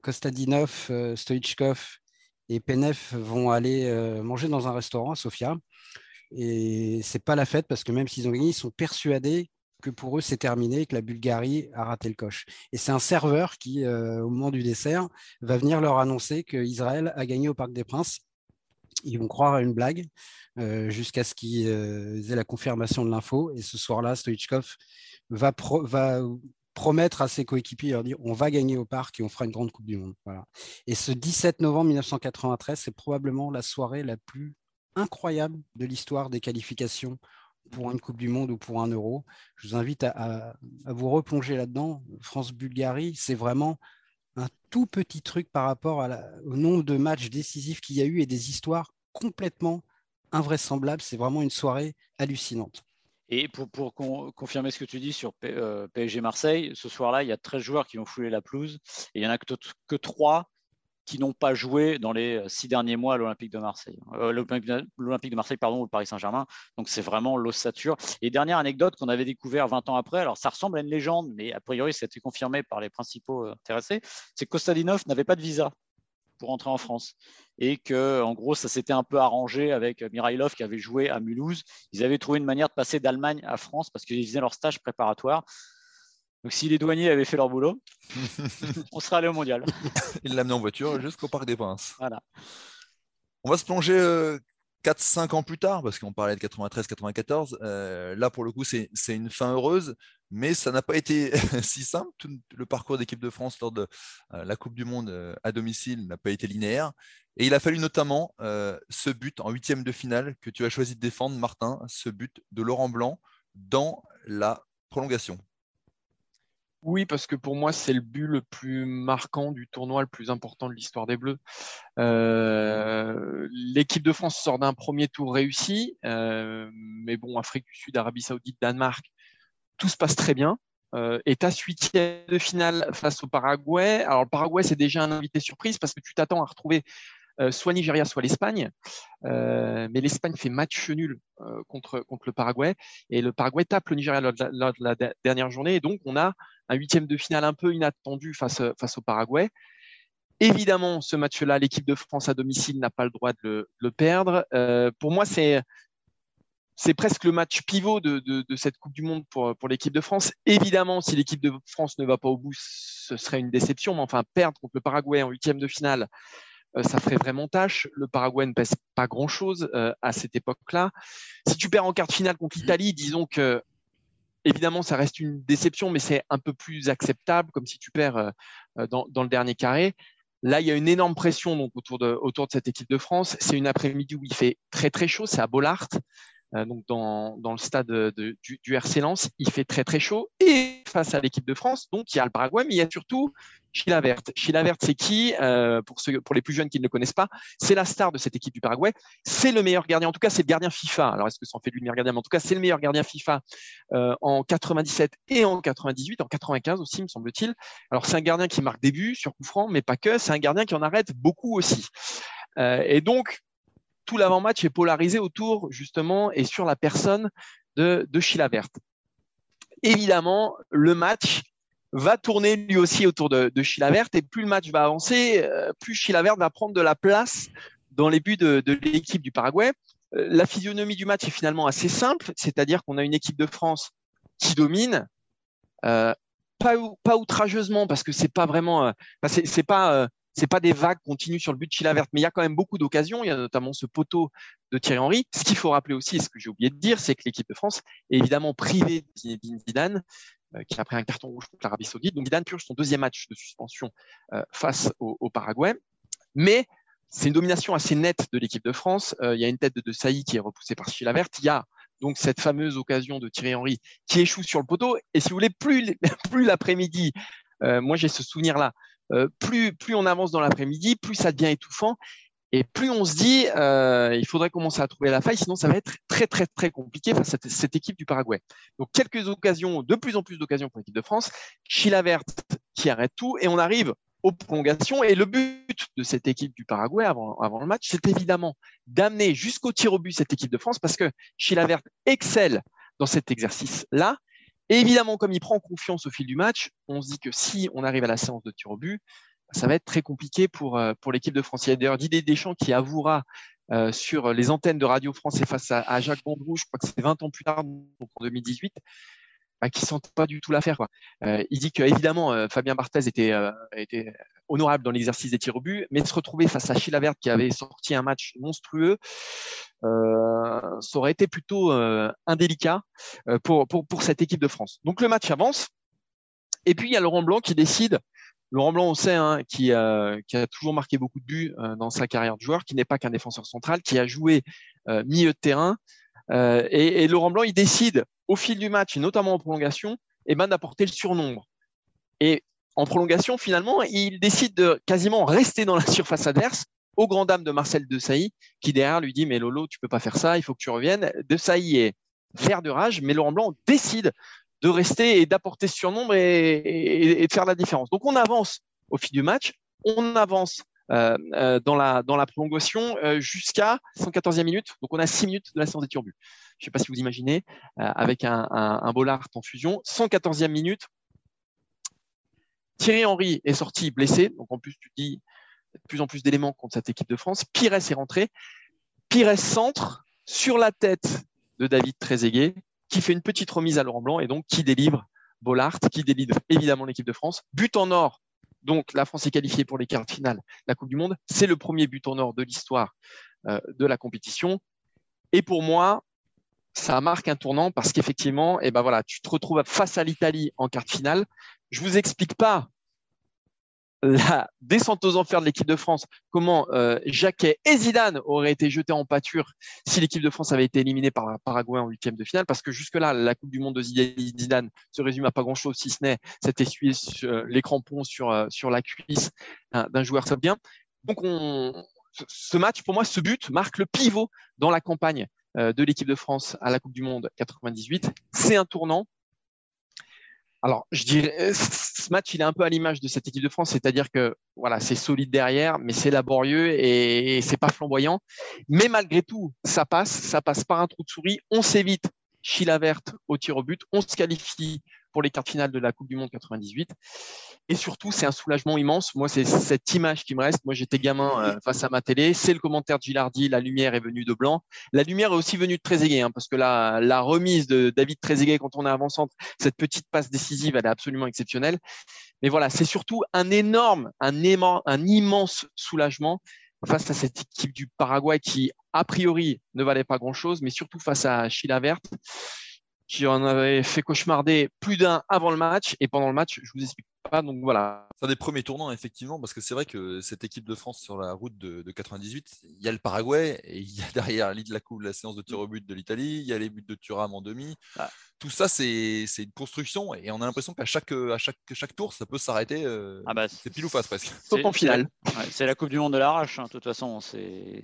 Kostadinov, euh, Stoichkov et Penev vont aller euh, manger dans un restaurant à Sofia. Et c'est pas la fête parce que même s'ils ont gagné, ils sont persuadés que pour eux c'est terminé, que la Bulgarie a raté le coche. Et c'est un serveur qui, euh, au moment du dessert, va venir leur annoncer qu'Israël a gagné au Parc des Princes. Ils vont croire à une blague jusqu'à ce qu'ils aient la confirmation de l'info. Et ce soir-là, Stoichkov va, va promettre à ses coéquipiers, leur dire on va gagner au parc et on fera une grande Coupe du Monde. Voilà. Et ce 17 novembre 1993, c'est probablement la soirée la plus incroyable de l'histoire des qualifications pour une Coupe du Monde ou pour un Euro. Je vous invite à, vous replonger là-dedans. France-Bulgarie, c'est vraiment un tout petit truc par rapport au nombre de matchs décisifs qu'il y a eu et des histoires complètement invraisemblables. C'est vraiment une soirée hallucinante. Et pour, confirmer ce que tu dis sur PSG euh, Marseille, ce soir-là, il y a 13 joueurs qui ont foulé la pelouse et il n'y en a que, que 3 qui n'ont pas joué dans les euh, six derniers mois à l'Olympique de Marseille. Euh, L'Olympique de Marseille, pardon, ou le Paris Saint-Germain. Donc c'est vraiment l'ossature. Et dernière anecdote qu'on avait découvert 20 ans après, alors ça ressemble à une légende, mais a priori ça a été confirmé par les principaux intéressés, c'est que Kostadinov n'avait pas de visa pour entrer en France. Et que, en gros, ça s'était un peu arrangé avec Mirailov qui avait joué à Mulhouse. Ils avaient trouvé une manière de passer d'Allemagne à France parce qu'ils faisaient leur stage préparatoire. Donc, si les douaniers avaient fait leur boulot, on serait allé au mondial. Ils l'amenaient en voiture jusqu'au Parc des Princes. Voilà. On va se plonger euh, 4-5 ans plus tard, parce qu'on parlait de 93-94, euh, là pour le coup c'est une fin heureuse, mais ça n'a pas été si simple. Tout le parcours d'équipe de France lors de euh, la Coupe du Monde euh, à domicile n'a pas été linéaire. Et il a fallu notamment ce but en huitième de finale que tu as choisi de défendre, Martin, ce but de Laurent Blanc dans la prolongation. Oui, parce que pour moi, c'est le but le plus marquant du tournoi, le plus important de l'histoire des Bleus. Euh, l'équipe de France sort d'un premier tour réussi, euh, mais bon, Afrique du Sud, Arabie Saoudite, Danemark, tout se passe très bien. Euh, et ta huitième de finale face au Paraguay. Alors, le Paraguay, c'est déjà un invité surprise parce que tu t'attends à retrouver euh, soit Nigeria, soit l'Espagne. Euh, mais l'Espagne fait match nul euh, contre, contre le Paraguay. Et le Paraguay tape le Nigeria lors de la, dernière journée. Et donc, on a un huitième de finale un peu inattendu face, face au Paraguay. Évidemment, ce match-là, l'équipe de France à domicile n'a pas le droit de le, perdre. pour moi, c'est presque le match pivot de, cette Coupe du Monde pour, l'équipe de France. Évidemment, si l'équipe de France ne va pas au bout, ce serait une déception. Mais enfin, perdre contre le Paraguay en huitième de finale, euh, ça ferait vraiment tâche. Le Paraguay ne pèse pas grand-chose euh, à cette époque-là. Si tu perds en quart de finale contre l'Italie, disons que évidemment, ça reste une déception, mais c'est un peu plus acceptable, comme si tu perds euh, dans, le dernier carré. Là, il y a une énorme pression donc, autour, de, autour de cette équipe de France. C'est une après-midi où il fait très très chaud, c'est à Bollard. Euh, donc dans, dans, le stade de, du, du, RC Lens. Il fait très très chaud et face à l'équipe de France, donc il y a le Paraguay, mais il y a surtout Chilavert. Chilavert, c'est qui euh, pour, ceux, pour les plus jeunes qui ne le connaissent pas, c'est la star de cette équipe du Paraguay. C'est le meilleur gardien, en tout cas c'est le gardien FIFA. Alors est-ce que ça en fait lui le meilleur gardien? Mais en tout cas c'est le meilleur gardien FIFA euh, en 97 et en 98, en 95 aussi me semble-t-il. Alors c'est un gardien qui marque des buts sur coup franc, mais pas que. C'est un gardien qui en arrête beaucoup aussi. Euh, et donc tout l'avant-match est polarisé autour justement et sur la personne de, de Chilavert. Évidemment, le match va tourner lui aussi autour de, de Chilavert et plus le match va avancer, euh, plus Chilavert va prendre de la place dans les buts de, l'équipe du Paraguay. la physionomie du match est finalement assez simple, c'est-à-dire qu'on a une équipe de France qui domine, pas, pas outrageusement parce que c'est pas vraiment, c'est pas c'est pas des vagues continues sur le but de Chilavert, mais il y a quand même beaucoup d'occasions. Il y a notamment ce poteau de Thierry Henry. Ce qu'il faut rappeler aussi, et ce que j'ai oublié de dire, c'est que l'équipe de France est évidemment privée de Zidane, euh, qui a pris un carton rouge contre l'Arabie Saoudite. Donc Zidane purge son deuxième match de suspension euh, face au, Paraguay. Mais c'est une domination assez nette de l'équipe de France. Euh, il y a une tête de De qui est repoussée par Chilavert. Il y a donc cette fameuse occasion de Thierry Henry qui échoue sur le poteau. Et si vous voulez, plus, plus l'après-midi, moi j'ai ce souvenir-là, euh, plus, on avance dans l'après-midi, plus ça devient étouffant. Et plus on se dit, euh, il faudrait commencer à trouver la faille, sinon ça va être très très très compliqué face à cette, équipe du Paraguay. Donc quelques occasions, de plus en plus d'occasions pour l'équipe de France. Chilavert qui arrête tout et on arrive aux prolongations. Et le but de cette équipe du Paraguay avant, avant le match, c'est évidemment d'amener jusqu'au tir au but cette équipe de France parce que Chilavert excelle dans cet exercice-là évidemment, comme il prend confiance au fil du match, on se dit que si on arrive à la séance de tir au but, ça va être très compliqué pour, euh, l'équipe de France. Il y a d'ailleurs Didier Deschamps qui avouera euh, sur les antennes de Radio France et face à, Jacques Bondrou, je crois que c'est 20 ans plus tard, donc en 2018, bah, qui sentent pas du tout l'affaire. Euh, il dit que évidemment euh, Fabien Barthez était, euh, était honorable dans l'exercice des tirs au but, mais se retrouver face à Chilavert qui avait sorti un match monstrueux, ça aurait été plutôt indélicat pour, pour, pour cette équipe de France. Donc le match avance, et puis il y a Laurent Blanc qui décide. Laurent Blanc, on sait, hein, qui, a, qui, a, toujours marqué beaucoup de buts dans sa carrière de joueur, qui n'est pas qu'un défenseur central, qui a joué milieu de terrain. Et, et, Laurent Blanc, il décide au fil du match, et notamment en prolongation, eh ben, d'apporter le surnombre. Et en prolongation, finalement, il décide de quasiment rester dans la surface adverse, au grand dame de Marcel Desailly, qui derrière lui dit Mais Lolo, tu peux pas faire ça, il faut que tu reviennes. Desailly est vert de rage, mais Laurent Blanc décide de rester et d'apporter ce surnombre et, de faire la différence. Donc on avance au fil du match, on avance euh, euh, dans, la, dans la prolongation euh, jusqu'à 114e minute. Donc on a 6 minutes de la séance des turbus. Je ne sais pas si vous imaginez, euh, avec un, un, Bollard en fusion. 114e minute. Thierry Henry est sorti blessé. Donc en plus, tu dis de plus en plus d'éléments contre cette équipe de France. Pires est rentré. Pires centre sur la tête de David Trezeguet, qui fait une petite remise à Laurent Blanc et donc qui délivre Bollard, qui délivre évidemment l'équipe de France. But en or. Donc la France est qualifiée pour les quarts de finale de la Coupe du Monde. C'est le premier but en or de l'histoire euh, de la compétition. Et pour moi, ça marque un tournant parce qu'effectivement, eh ben voilà, tu te retrouves face à l'Italie en quart de finale. Je vous explique pas la descente aux enfers de l'équipe de France, comment euh, Jacquet et Zidane auraient été jetés en pâture si l'équipe de France avait été éliminée par Paraguay en huitième de finale, parce que jusque-là, la Coupe du Monde de Zidane se résume à pas grand-chose, si ce n'est cet essuyé euh, les crampons sur, euh, la cuisse d'un joueur bien. Donc, on, ce match, pour moi, ce but marque le pivot dans la campagne de l'équipe de France à la Coupe du Monde 98. C'est un tournant. Alors, je dirais, ce match, il est un peu à l'image de cette équipe de France, c'est-à-dire que voilà, c'est solide derrière, mais c'est laborieux et, c'est pas flamboyant. Mais malgré tout, ça passe, ça passe par un trou de souris. On s'évite Chila verte au tir au but. On se qualifie pour les quarts finales de la Coupe du Monde 98. Et surtout, c'est un soulagement immense. Moi, c'est cette image qui me reste. Moi, j'étais gamin euh, face à ma télé. C'est le commentaire de Gilardi. La lumière est venue de blanc. La lumière est aussi venue de Trezeguet, hein, parce que la, la remise de David Trezeguet quand on est avant-centre, cette petite passe décisive, elle est absolument exceptionnelle. Mais voilà, c'est surtout un énorme, un, immense soulagement face à cette équipe du Paraguay qui, a priori, ne valait pas grand-chose, mais surtout face à Chila Verte qui en avait fait cauchemarder plus d'un avant le match. Et pendant le match, je vous explique pas. Donc voilà. C'est un des premiers tournants, effectivement, parce que c'est vrai que cette équipe de France sur la route de, 98, il y a le Paraguay et il y a derrière la, la séance de tir au but de l'Italie, il y a les buts de Thuram en demi. Ah tout ça, c'est une construction et on a l'impression qu'à chaque, à chaque, chaque tour, ça peut s'arrêter. Euh, ah bah, c'est pile ou face presque. Sauf en finale. c'est la Coupe du Monde de l'arrache, hein, de toute façon. C'est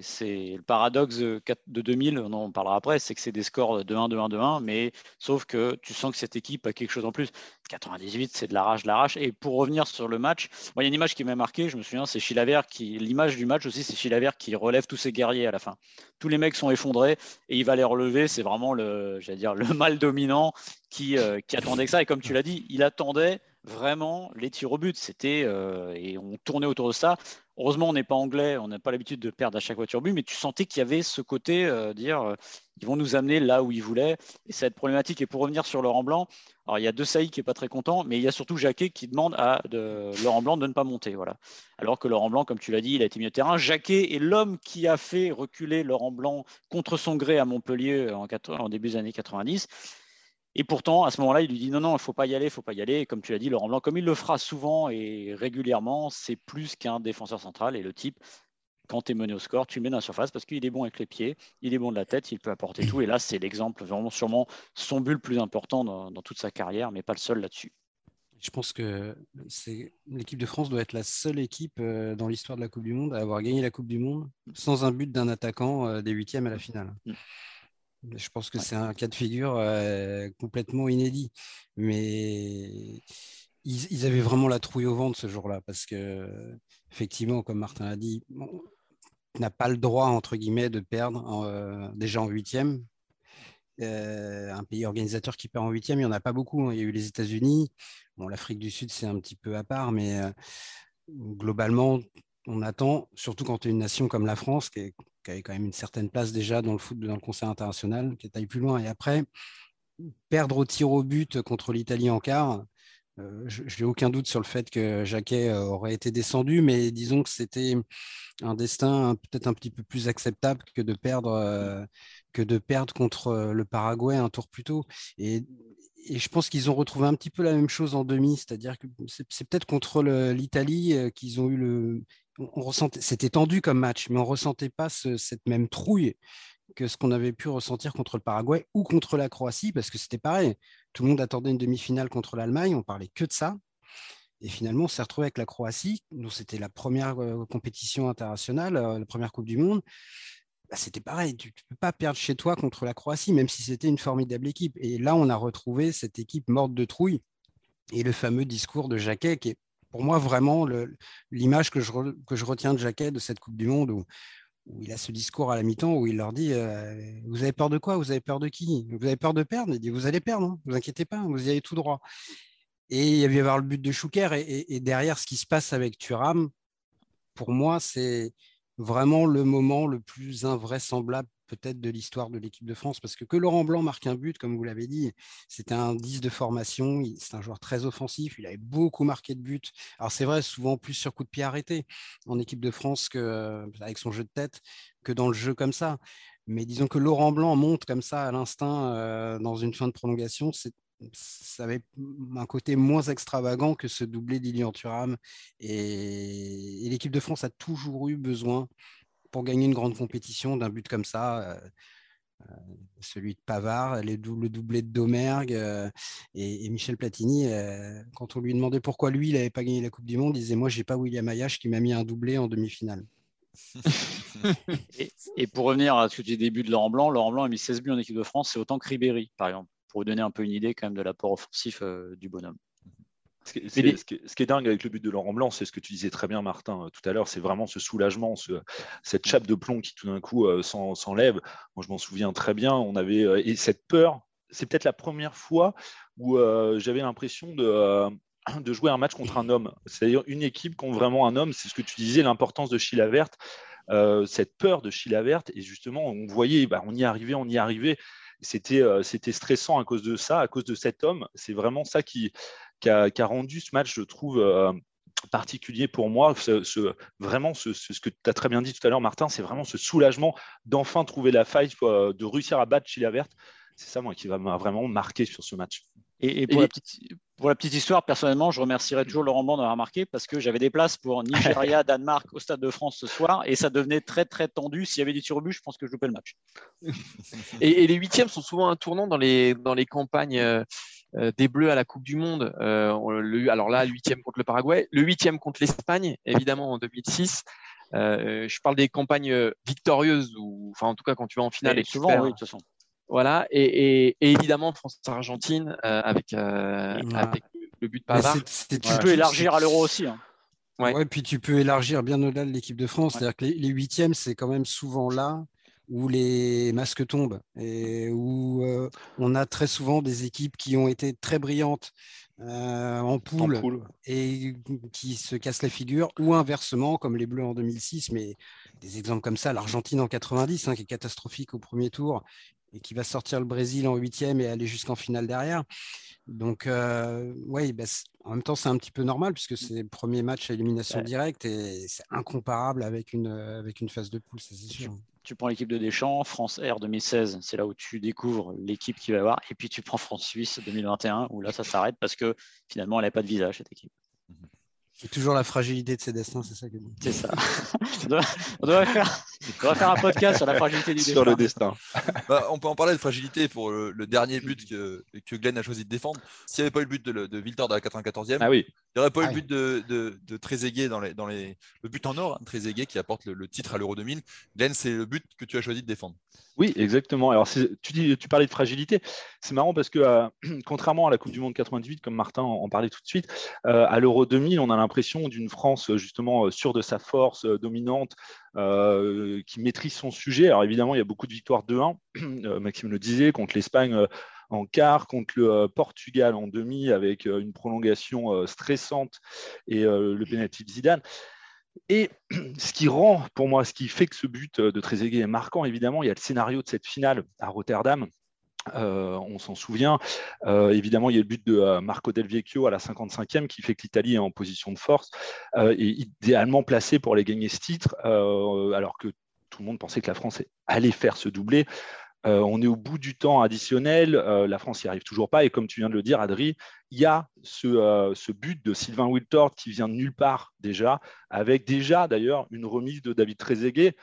le paradoxe de 2000, on en parlera après, c'est que c'est des scores de 1, 2, 1, 2, 1, mais sauf que tu sens que cette équipe a quelque chose en plus. 98, c'est de l'arrache, de l'arrache. Et pour revenir sur le match, il y a une image qui m'a marqué, je me souviens, c'est Chilavert qui, l'image du match aussi, c'est Chilavert qui relève tous ses guerriers à la fin. Tous les mecs sont effondrés et il va les relever. C'est vraiment le, mal dominant qui, euh, qui attendait que ça. Et comme tu l'as dit, il attendait vraiment les tirs au but. C'était euh, et on tournait autour de ça. Heureusement, on n'est pas anglais, on n'a pas l'habitude de perdre à chaque voiture but, mais tu sentais qu'il y avait ce côté euh, dire euh, ils vont nous amener là où ils voulaient, et ça problématique. Et pour revenir sur Laurent Blanc, alors il y a deux Saï qui est pas très content, mais il y a surtout Jacquet qui demande à Laurent Blanc de ne pas monter, voilà. Alors que Laurent Blanc, comme tu l'as dit, il a été mis au terrain. Jacquet est l'homme qui a fait reculer Laurent Blanc contre son gré à Montpellier en début des années 90. Et pourtant, à ce moment-là, il lui dit non, non, il ne faut pas y aller, il ne faut pas y aller. Et comme tu l'as dit, Laurent Blanc, comme il le fera souvent et régulièrement, c'est plus qu'un défenseur central. Et le type, quand tu es mené au score, tu le mets dans la surface parce qu'il est bon avec les pieds, il est bon de la tête, il peut apporter tout. Et là, c'est l'exemple, vraiment sûrement son but le plus important dans, toute sa carrière, mais pas le seul là-dessus. Je pense que l'équipe de France doit être la seule équipe euh, dans l'histoire de la Coupe du Monde à avoir gagné la Coupe du Monde sans un but d'un attaquant euh, des huitièmes à la finale. Je pense que c'est un cas de figure euh, complètement inédit. Mais ils, avaient vraiment la trouille au ventre ce jour-là parce que, effectivement, comme Martin a dit, on n'a pas le droit, entre guillemets, de perdre euh, déjà en huitième. Euh, un pays organisateur qui perd en huitième, il n'y en a pas beaucoup. Hein. Il y a eu les États-Unis. Bon, L'Afrique du Sud, c'est un petit peu à part, mais globalement, on attend, surtout quand tu es une nation comme la France, qui est qui avait quand même une certaine place déjà dans le foot, dans le international, qui est allé plus loin. Et après, perdre au tir au but contre l'Italie en quart, euh, je n'ai aucun doute sur le fait que Jacquet euh, aurait été descendu, mais disons que c'était un destin peut-être un petit peu plus acceptable que de perdre, euh, que de perdre contre le Paraguay un tour plus tôt. Et je pense qu'ils ont retrouvé un petit peu la même chose en demi, c'est-à-dire que c'est peut-être contre l'Italie qu'ils ont eu le, on ressentait, c'était tendu comme match, mais on ressentait pas cette même trouille que ce qu'on avait pu ressentir contre le Paraguay ou contre la Croatie, parce que c'était pareil. Tout le monde attendait une demi-finale contre l'Allemagne, on parlait que de ça. Et finalement, on s'est retrouvé avec la Croatie, dont c'était la première euh, compétition internationale, euh, la première Coupe du Monde. Bah, c'était pareil, tu ne peux pas perdre chez toi contre la Croatie, même si c'était une formidable équipe. Et là, on a retrouvé cette équipe morte de trouille et le fameux discours de Jacquet, qui est pour moi, vraiment, l'image que je, retiens de Jacquet de cette Coupe du Monde, où, il a ce discours à la mi-temps où il leur dit euh, Vous avez peur de quoi? Vous avez peur de qui? Vous avez peur de perdre? Il dit Vous allez perdre, hein. vous inquiétez pas, vous y allez tout droit. Et il y avait avoir le but de Chouker, et, derrière ce qui se passe avec Thuram, pour moi, c'est vraiment le moment le plus invraisemblable peut-être de l'histoire de l'équipe de France, parce que que Laurent Blanc marque un but, comme vous l'avez dit, c'était un 10 de formation, c'est un joueur très offensif, il avait beaucoup marqué de buts. Alors c'est vrai, souvent plus sur coup de pied arrêté en équipe de France que, euh, avec son jeu de tête que dans le jeu comme ça. Mais disons que Laurent Blanc monte comme ça à l'instinct euh, dans une fin de prolongation, ça avait un côté moins extravagant que ce doublé d'Ilian Thuram. et l'équipe de France a toujours eu besoin gagner une grande compétition d'un but comme ça. Euh, euh, celui de Pavard, le doublé de Domergue euh, et, Michel Platini, quand on lui demandait pourquoi lui, il n'avait pas gagné la Coupe du Monde, il disait Moi, j'ai pas William Ayash qui m'a mis un doublé en demi-finale. et, pour revenir à ce que tu début de Laurent Blanc, Laurent Blanc a mis 16 buts en équipe de France, c'est autant que Ribéry, par exemple, pour vous donner un peu une idée quand même de l'apport offensif du bonhomme. Ce qui, est, dingue avec le but de Laurent Blanc, c'est ce que tu disais très bien, Martin, euh, tout à l'heure, c'est vraiment ce soulagement, cette chape de plomb qui tout d'un coup euh, s'enlève. Moi, je m'en souviens très bien. On avait euh, et cette peur. C'est peut-être la première fois où j'avais l'impression de, de jouer un match contre un homme, c'est-à-dire une équipe contre vraiment un homme. C'est ce que tu disais, l'importance de Chila Verte, cette peur de Chila Verte. Et justement, on voyait, bah, on y arrivait, on y arrivait. C'était stressant à cause de ça, à cause de cet homme. C'est vraiment ça qui, qui a, rendu ce match, je trouve, euh, particulier pour moi. Ce, vraiment, ce, que tu as très bien dit tout à l'heure, Martin, c'est vraiment ce soulagement d'enfin trouver la faille, de réussir à battre Chila Verte. C'est ça, moi, qui va vraiment marquer sur ce match. Et, pour, la petite, histoire, personnellement, je remercierais toujours Laurent Blanc d'avoir marqué parce que j'avais des places pour Nigeria, Danemark au Stade de France ce soir et ça devenait très très tendu. S'il y avait des but, je pense que je loupais le match. et, les huitièmes sont souvent un tournant dans les, dans les campagnes euh, des Bleus à la Coupe du Monde. Euh, alors là, le huitième contre le Paraguay, le huitième contre l'Espagne, évidemment en 2006. je parle des campagnes victorieuses ou, enfin en tout cas quand tu vas en finale et, souvent, oui, de toute façon. Voilà, et, évidemment France-Argentine euh, avec, euh, avec le but de Pavard. tu peux élargir à l'euro aussi. Hein. Ouais. puis tu peux élargir bien au-delà de l'équipe de France. C'est-à-dire que les, huitièmes, c'est quand même souvent là où les masques tombent et où euh, on a très souvent des équipes qui ont été très brillantes en poule, et qui se casse la figure, ou inversement, comme les Bleus en 2006, mais des exemples comme ça, l'Argentine en 90, hein, qui est catastrophique au premier tour, et qui va sortir le Brésil en huitième et aller jusqu'en finale derrière. Donc, euh, oui, bah, en même temps, c'est un petit peu normal puisque c'est le premier match à élimination directe et c'est incomparable avec une, euh, avec une phase de poule, c'est sûr. Tu, prends l'équipe de Deschamps, France Air 2016, c'est là où tu découvres l'équipe qui va y avoir. Et puis tu prends France-Suisse 2021, où là, ça s'arrête parce que finalement, elle n'a pas de visage, cette équipe. C'est toujours la fragilité de ses destins, c'est ça que C'est ça. on, devrait faire, faire, un podcast sur la fragilité du sur le destin. Bah, on peut en parler de fragilité pour le, dernier but que, que, Glenn a choisi de défendre. S'il n'y avait pas eu le but de, de Viltor de la 94e, ah oui. il n'y aurait pas eu le but de, de, de Trezeguet dans les, dans les. Le but en or, hein, Trezeguet qui apporte le, titre à l'Euro 2000. Glenn, c'est le but que tu as choisi de défendre. Oui, exactement. Alors, tu, dis, tu parlais de fragilité. C'est marrant parce que, euh, contrairement à la Coupe du Monde 98, comme Martin en, parlait tout de suite, euh, à l'Euro 2000, on a l'impression d'une France justement sûre de sa force, euh, dominante, qui maîtrise son sujet. Alors, évidemment, il y a beaucoup de victoires 2-1. Maxime le disait, contre l'Espagne en quart, contre le Portugal en demi, avec une prolongation stressante et le pénalty de Zidane. Et ce qui rend, pour moi, ce qui fait que ce but de Trezeguet est marquant, évidemment, il y a le scénario de cette finale à Rotterdam. Euh, on s'en souvient. Euh, évidemment, il y a le but de euh, Marco Del Vecchio à la 55e qui fait que l'Italie est en position de force et idéalement placé pour aller gagner ce titre, alors que tout le monde pensait que la France allait faire ce doublé. Euh, on est au bout du temps additionnel, euh, la France n'y arrive toujours pas. Et comme tu viens de le dire, Adri, il y a euh, ce, but de Sylvain Wiltord qui vient de nulle part déjà, avec déjà d'ailleurs une remise de David Trezeguet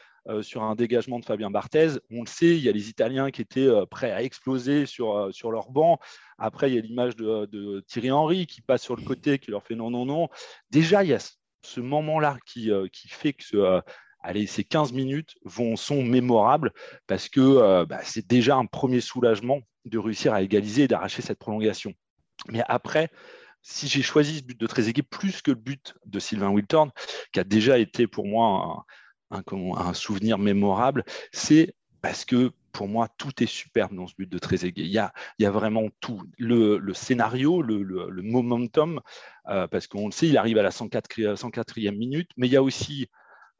sur un dégagement de Fabien Barthez. On le sait, il y a les Italiens qui étaient prêts à exploser sur, sur leur banc. Après, il y a l'image de, Thierry Henry qui passe sur le côté, qui leur fait non, non, non. Déjà, il y a ce moment-là qui, qui fait que ce, allez, ces 15 minutes sont mémorables parce que euh, bah, c'est déjà un premier soulagement de réussir à égaliser et d'arracher cette prolongation. Mais après, si j'ai choisi ce but de Trezeguet plus que le but de Sylvain Wilton, qui a déjà été pour moi un, souvenir mémorable, c'est parce que pour moi, tout est superbe dans ce but de Trezeguet. Il y a, vraiment tout. Le, scénario, le, momentum, euh, parce qu'on le sait, il arrive à la 104, 104e minute, mais il y a aussi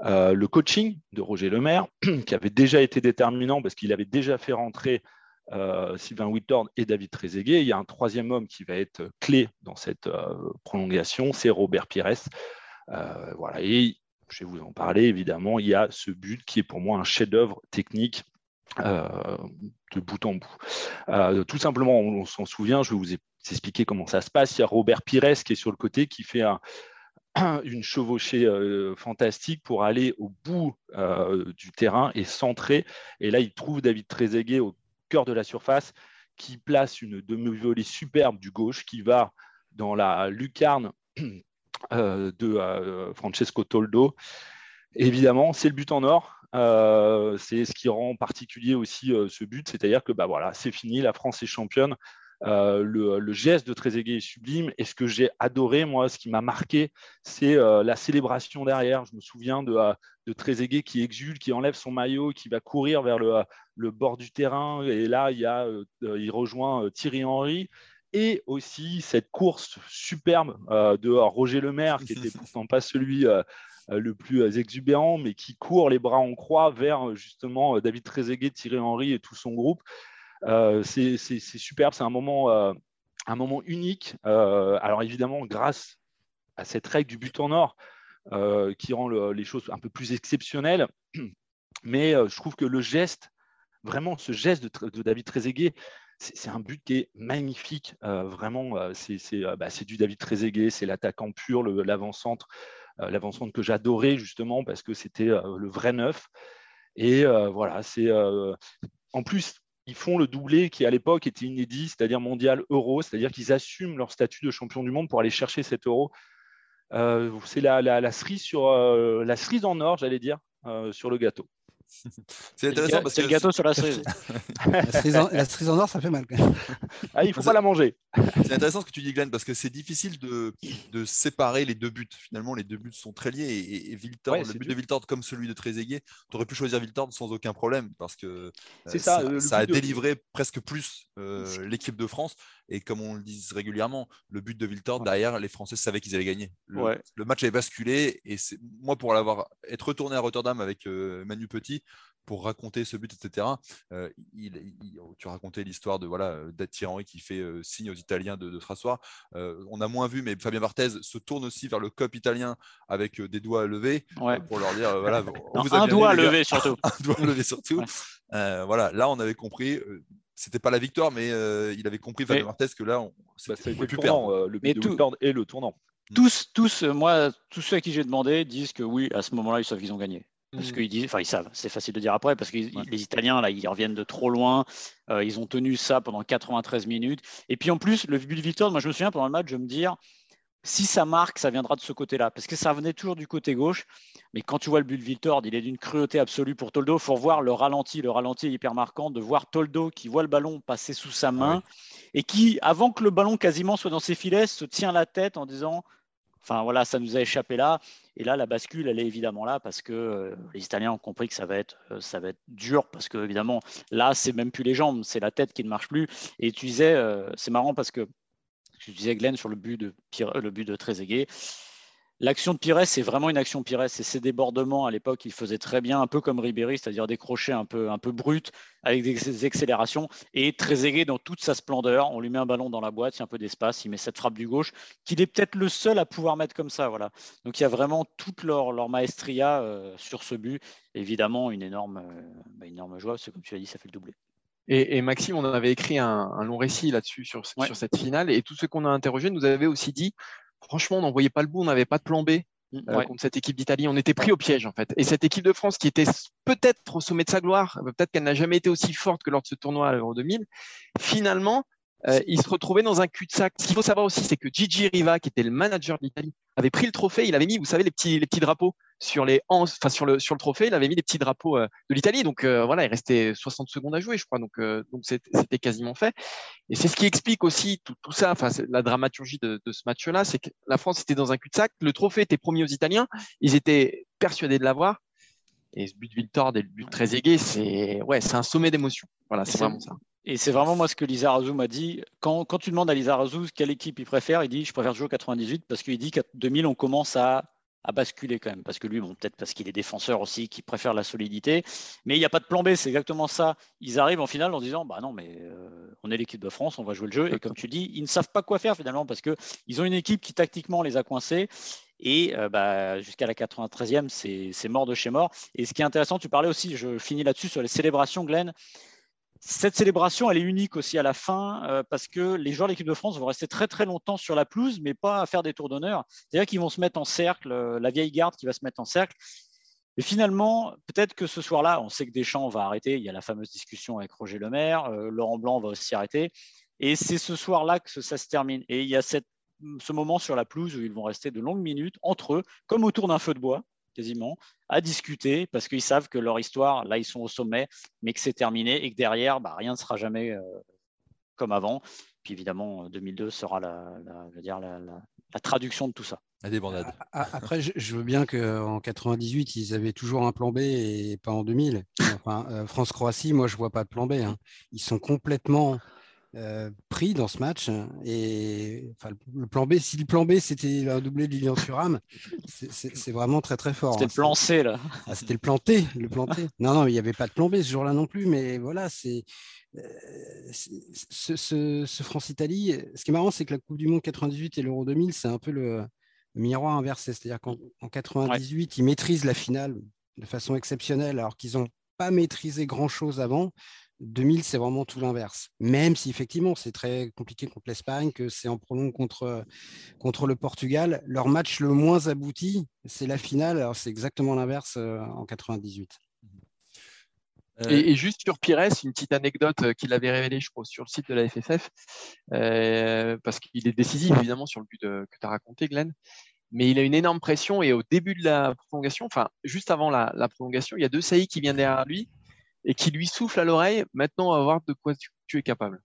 euh, le coaching de Roger Lemaire, qui avait déjà été déterminant parce qu'il avait déjà fait rentrer euh, Sylvain Whitthorne et David Trezeguet. Il y a un troisième homme qui va être clé dans cette euh, prolongation, c'est Robert Pires. voilà. Et je vais vous en parler, évidemment, il y a ce but qui est pour moi un chef-d'œuvre technique de bout en bout. tout simplement, on, s'en souvient, je vais vous expliquer comment ça se passe. Il y a Robert Pires qui est sur le côté, qui fait un, une chevauchée fantastique pour aller au bout du terrain et centrer. Et là, il trouve David Trezeguet au cœur de la surface qui place une demi-volée superbe du gauche qui va dans la lucarne de Francesco Toldo. évidemment, c'est le but en or. c'est ce qui rend particulier aussi ce but, c'est-à-dire que bah, c'est fini, la France est championne. Euh, le, geste de Trezeguet est sublime. Et ce que j'ai adoré, moi, ce qui m'a marqué, c'est euh, la célébration derrière. Je me souviens de, euh, de Trezeguet qui exulte, qui enlève son maillot, qui va courir vers le, bord du terrain. Et là, il, y a, il rejoint Thierry Henry. Et aussi cette course superbe de Roger Lemaire, qui n'était pourtant pas celui le plus exubérant, mais qui court les bras en croix vers justement David Trezeguet, Thierry Henry et tout son groupe. Euh, c'est superbe, c'est un moment, euh, unique. Euh, alors évidemment, grâce à cette règle du but en or, qui rend les choses un peu plus exceptionnelles. Mais je trouve que le geste, vraiment ce geste de, David Trezeguet, c'est un but qui est magnifique. vraiment, bah, c'est du David Trezeguet, c'est l'attaquant pur, l'avant-centre, l'avant-centre que j'adorais justement parce que c'était le vrai neuf. Et voilà, c'est en plus ils font le doublé qui à l'époque était inédit, c'est-à-dire mondial euro, c'est-à-dire qu'ils assument leur statut de champion du monde pour aller chercher cet euro. Euh, c'est la, cerise sur euh, la cerise en or, j'allais dire, euh, sur le gâteau. C'est intéressant parce que le gâteau sur la cerise. la, cerise en, or, ça fait mal. Quand même. Ah, il faut pas la manger. C'est intéressant ce que tu dis, Glenn, parce que c'est difficile de, de, séparer les deux buts. Finalement, les deux buts sont très liés. Et, et le but de Viltord comme celui de Trezeguet, tu aurais pu choisir Viltord sans aucun problème, parce que euh, ça, ça, a délivré presque plus euh, l'équipe de France. Et comme on le dit régulièrement, le but de Viltord, derrière, les Français savaient qu'ils allaient gagner. Le, le, match avait basculé. Et moi, pour l'avoir être retourné à Rotterdam avec euh, Manu Petit, pour raconter ce but, etc. Euh, il, tu racontais l'histoire de voilà Thierry qui fait euh, signe aux Italiens de, de se rasseoir. Euh, on a moins vu, mais Fabien Barthez se tourne aussi vers le cop italien avec des doigts levés pour leur dire voilà, un, doigt levé surtout. un doigt levé surtout. voilà, là on avait compris. c'était pas la victoire, mais il avait compris Fabien Barthez que là, on, bah, plus perdre. le but de et le tournant. Tous, tous, moi, tous ceux à qui j'ai demandé disent que oui, à ce moment-là, ils savent qu'ils ont gagné. Parce mm. qu'ils disent, enfin ils savent, c'est facile de dire après, parce que les Italiens, là, ils reviennent de trop loin, euh, ils ont tenu ça pendant 93 minutes. Et puis en plus, le but de Victor, moi je me souviens pendant le match, je me dire, si ça marque, ça viendra de ce côté-là, parce que ça venait toujours du côté gauche. Mais quand tu vois le but de Viltord, il est d'une cruauté absolue pour Toldo. Il faut voir le ralenti. Le ralenti est hyper marquant de voir Toldo qui voit le ballon passer sous sa main et qui, avant que le ballon quasiment soit dans ses filets, se tient la tête en disant Enfin voilà, ça nous a échappé là. Et là, la bascule, elle est évidemment là parce que euh, les Italiens ont compris que ça va être, euh, ça va être dur parce que évidemment, là, c'est même plus les jambes, c'est la tête qui ne marche plus. Et tu disais, euh, c'est marrant parce que tu disais Glenn sur le but de le but de Trezeguet. L'action de Pires, c'est vraiment une action Pires. C'est ses débordements à l'époque, il faisait très bien, un peu comme Ribéry, c'est-à-dire des crochets un peu, un peu bruts avec des accélérations. Et très aigué dans toute sa splendeur. On lui met un ballon dans la boîte, il y a un peu d'espace, il met cette frappe du gauche, qu'il est peut-être le seul à pouvoir mettre comme ça. Voilà. Donc il y a vraiment toute leur, leur maestria euh, sur ce but. Évidemment, une énorme, euh, bah, énorme joie, parce que comme tu l'as dit, ça fait le doublé. Et, Maxime, on avait écrit un, long récit là-dessus sur, sur, cette finale, et tous ceux qu'on a interrogés nous avaient aussi dit franchement, on n'en voyait pas le bout, on n'avait pas de plan B. Euh, contre cette équipe d'Italie. On était pris au piège en fait. Et cette équipe de France qui était peut-être au sommet de sa gloire, euh, peut-être qu'elle n'a jamais été aussi forte que lors de ce tournoi à l'Euro 2000, finalement, euh, il se retrouvait dans un cul-de-sac. Ce qu'il faut savoir aussi, c'est que Gigi Riva, qui était le manager de l'Italie, avait pris le trophée. Il avait mis, vous savez, les petits, les petits drapeaux sur les enfin sur le sur le trophée. Il avait mis les petits drapeaux euh, de l'Italie. Donc euh, voilà, il restait 60 secondes à jouer, je crois. Donc donc c'était quasiment fait. Et c'est ce qui explique aussi tout, tout ça. Enfin, la dramaturgie de, de ce match-là, c'est que la France était dans un cul-de-sac. Le trophée était promis aux Italiens. Ils étaient persuadés de l'avoir. Et ce but de Viltord et le but très aigué, c'est ouais, c'est un sommet d'émotion. Voilà, c'est vraiment ça. Et c'est vraiment moi ce que Lisa Razou m'a dit. Quand, quand, tu demandes à Lisa Razou quelle équipe il préfère, il dit je préfère jouer au 98 parce qu'il dit qu'à 2000 on commence à, à, basculer quand même. Parce que lui, bon, peut-être parce qu'il est défenseur aussi, qui préfère la solidité. Mais il n'y a pas de plan B, c'est exactement ça. Ils arrivent en finale en disant bah non, mais euh, on est l'équipe de France, on va jouer le jeu. Et comme tu dis, ils ne savent pas quoi faire finalement parce qu'ils ont une équipe qui tactiquement les a coincés. Et euh, bah, jusqu'à la 93e, c'est mort de chez mort. Et ce qui est intéressant, tu parlais aussi, je finis là-dessus sur les célébrations, Glenn cette célébration, elle est unique aussi à la fin euh, parce que les joueurs de l'équipe de France vont rester très très longtemps sur la pelouse, mais pas à faire des tours d'honneur. C'est-à-dire qu'ils vont se mettre en cercle, euh, la vieille garde qui va se mettre en cercle. Et finalement, peut-être que ce soir-là, on sait que Deschamps va arrêter. Il y a la fameuse discussion avec Roger Lemaire. Euh, Laurent Blanc va aussi arrêter. Et c'est ce soir-là que ça se termine. Et il y a cette, ce moment sur la pelouse où ils vont rester de longues minutes entre eux, comme autour d'un feu de bois quasiment, à discuter parce qu'ils savent que leur histoire, là, ils sont au sommet, mais que c'est terminé et que derrière, bah, rien ne sera jamais euh, comme avant. Puis évidemment, 2002 sera la, dire la, traduction de tout ça. La débandade. Après, je veux bien qu'en 98, ils avaient toujours un plan B et pas en 2000. Enfin, euh, France-Croatie, moi, je vois pas de plan B. Hein. Ils sont complètement euh, pris dans ce match. Et enfin, le plan B, si le plan B c'était un doublé de Lilian Thuram, c'est vraiment très très fort. C'était hein. le plan C là. Ah, c'était le plan T, le plan T. Non, non, il n'y avait pas de plan B ce jour-là non plus, mais voilà, c'est euh, ce, ce, France-Italie. Ce qui est marrant, c'est que la Coupe du Monde 98 et l'Euro 2000, c'est un peu le, miroir inversé. C'est-à-dire qu'en 98, ils maîtrisent la finale de façon exceptionnelle, alors qu'ils n'ont pas maîtrisé grand-chose avant. 2000, c'est vraiment tout l'inverse. Même si effectivement, c'est très compliqué contre l'Espagne, que c'est en prolong contre, contre le Portugal. Leur match le moins abouti, c'est la finale. Alors, c'est exactement l'inverse euh, en 98. Euh, et, juste sur Pires, une petite anecdote euh, qu'il avait révélée, je crois, sur le site de la FFF, parce qu'il est décisif évidemment sur le but que tu as raconté, Glenn. Mais il a une énorme pression et au début de la prolongation, enfin juste avant la, la prolongation, il y a deux saillies qui viennent derrière lui et qui lui souffle à l'oreille, maintenant on va voir de quoi tu, es capable.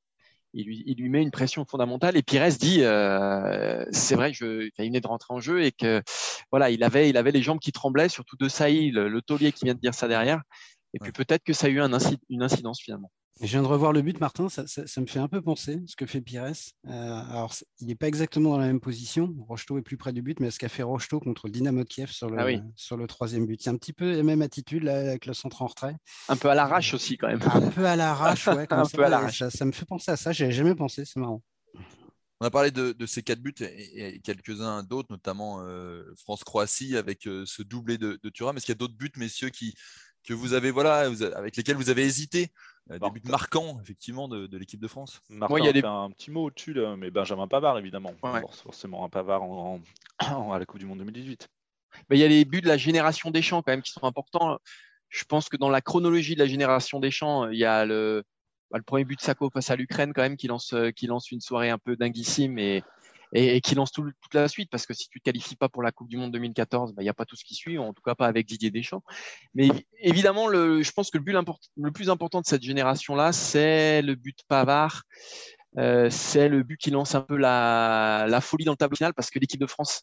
il lui, il lui met une pression fondamentale. Et Pires dit, euh, c'est vrai, je, il venait de rentrer en jeu et que voilà, il avait, il avait les jambes qui tremblaient, surtout de Saïd, le, le taulier qui vient de dire ça derrière. Et puis peut-être que ça a eu un une incidence finalement. Je viens de revoir le but, Martin, ça, me fait un peu penser ce que fait Pires. Euh, alors, il n'est pas exactement dans la même position. Rocheteau est plus près du but, mais ce qu'a fait Rocheteau contre le Dynamo de Kiev sur le, ah sur le troisième but, c'est un petit peu la même attitude là, avec le centre en retrait. Un peu à l'arrache aussi, quand même. Un peu à l'arrache, ouais. un ça, peu à l'arrache. Ça, me fait penser à ça. J'ai jamais pensé, c'est marrant. On a parlé de, ces quatre buts et, quelques-uns d'autres, notamment euh, France-Croatie avec euh, ce doublé de, de Thuram. Est-ce qu'il y a d'autres buts, messieurs, qui, que vous avez, voilà, avec lesquels vous avez hésité? Des buts marquants, effectivement, de, l'équipe de France. Moi, il y a des... un petit mot au-dessus, mais Benjamin Pavard, évidemment. Forcément, un Pavard en, à la Coupe du Monde 2018. il y a les buts de la génération des champs, quand même, qui sont importants. Je pense que dans la chronologie de la génération des champs, il y a le, bah, le premier but de Sako face à l'Ukraine, quand même, qui lance, qui lance une soirée un peu dinguissime et, et, qui lance toute la suite, parce que si tu ne te qualifies pas pour la Coupe du Monde 2014, bah, il n'y a pas tout ce qui suit, en tout cas pas avec Didier Deschamps. Mais évidemment, le, je pense que le but le plus important de cette génération-là, c'est le but Pavard. Euh, c'est le but qui lance un peu la, la, folie dans le tableau final, parce que l'équipe de France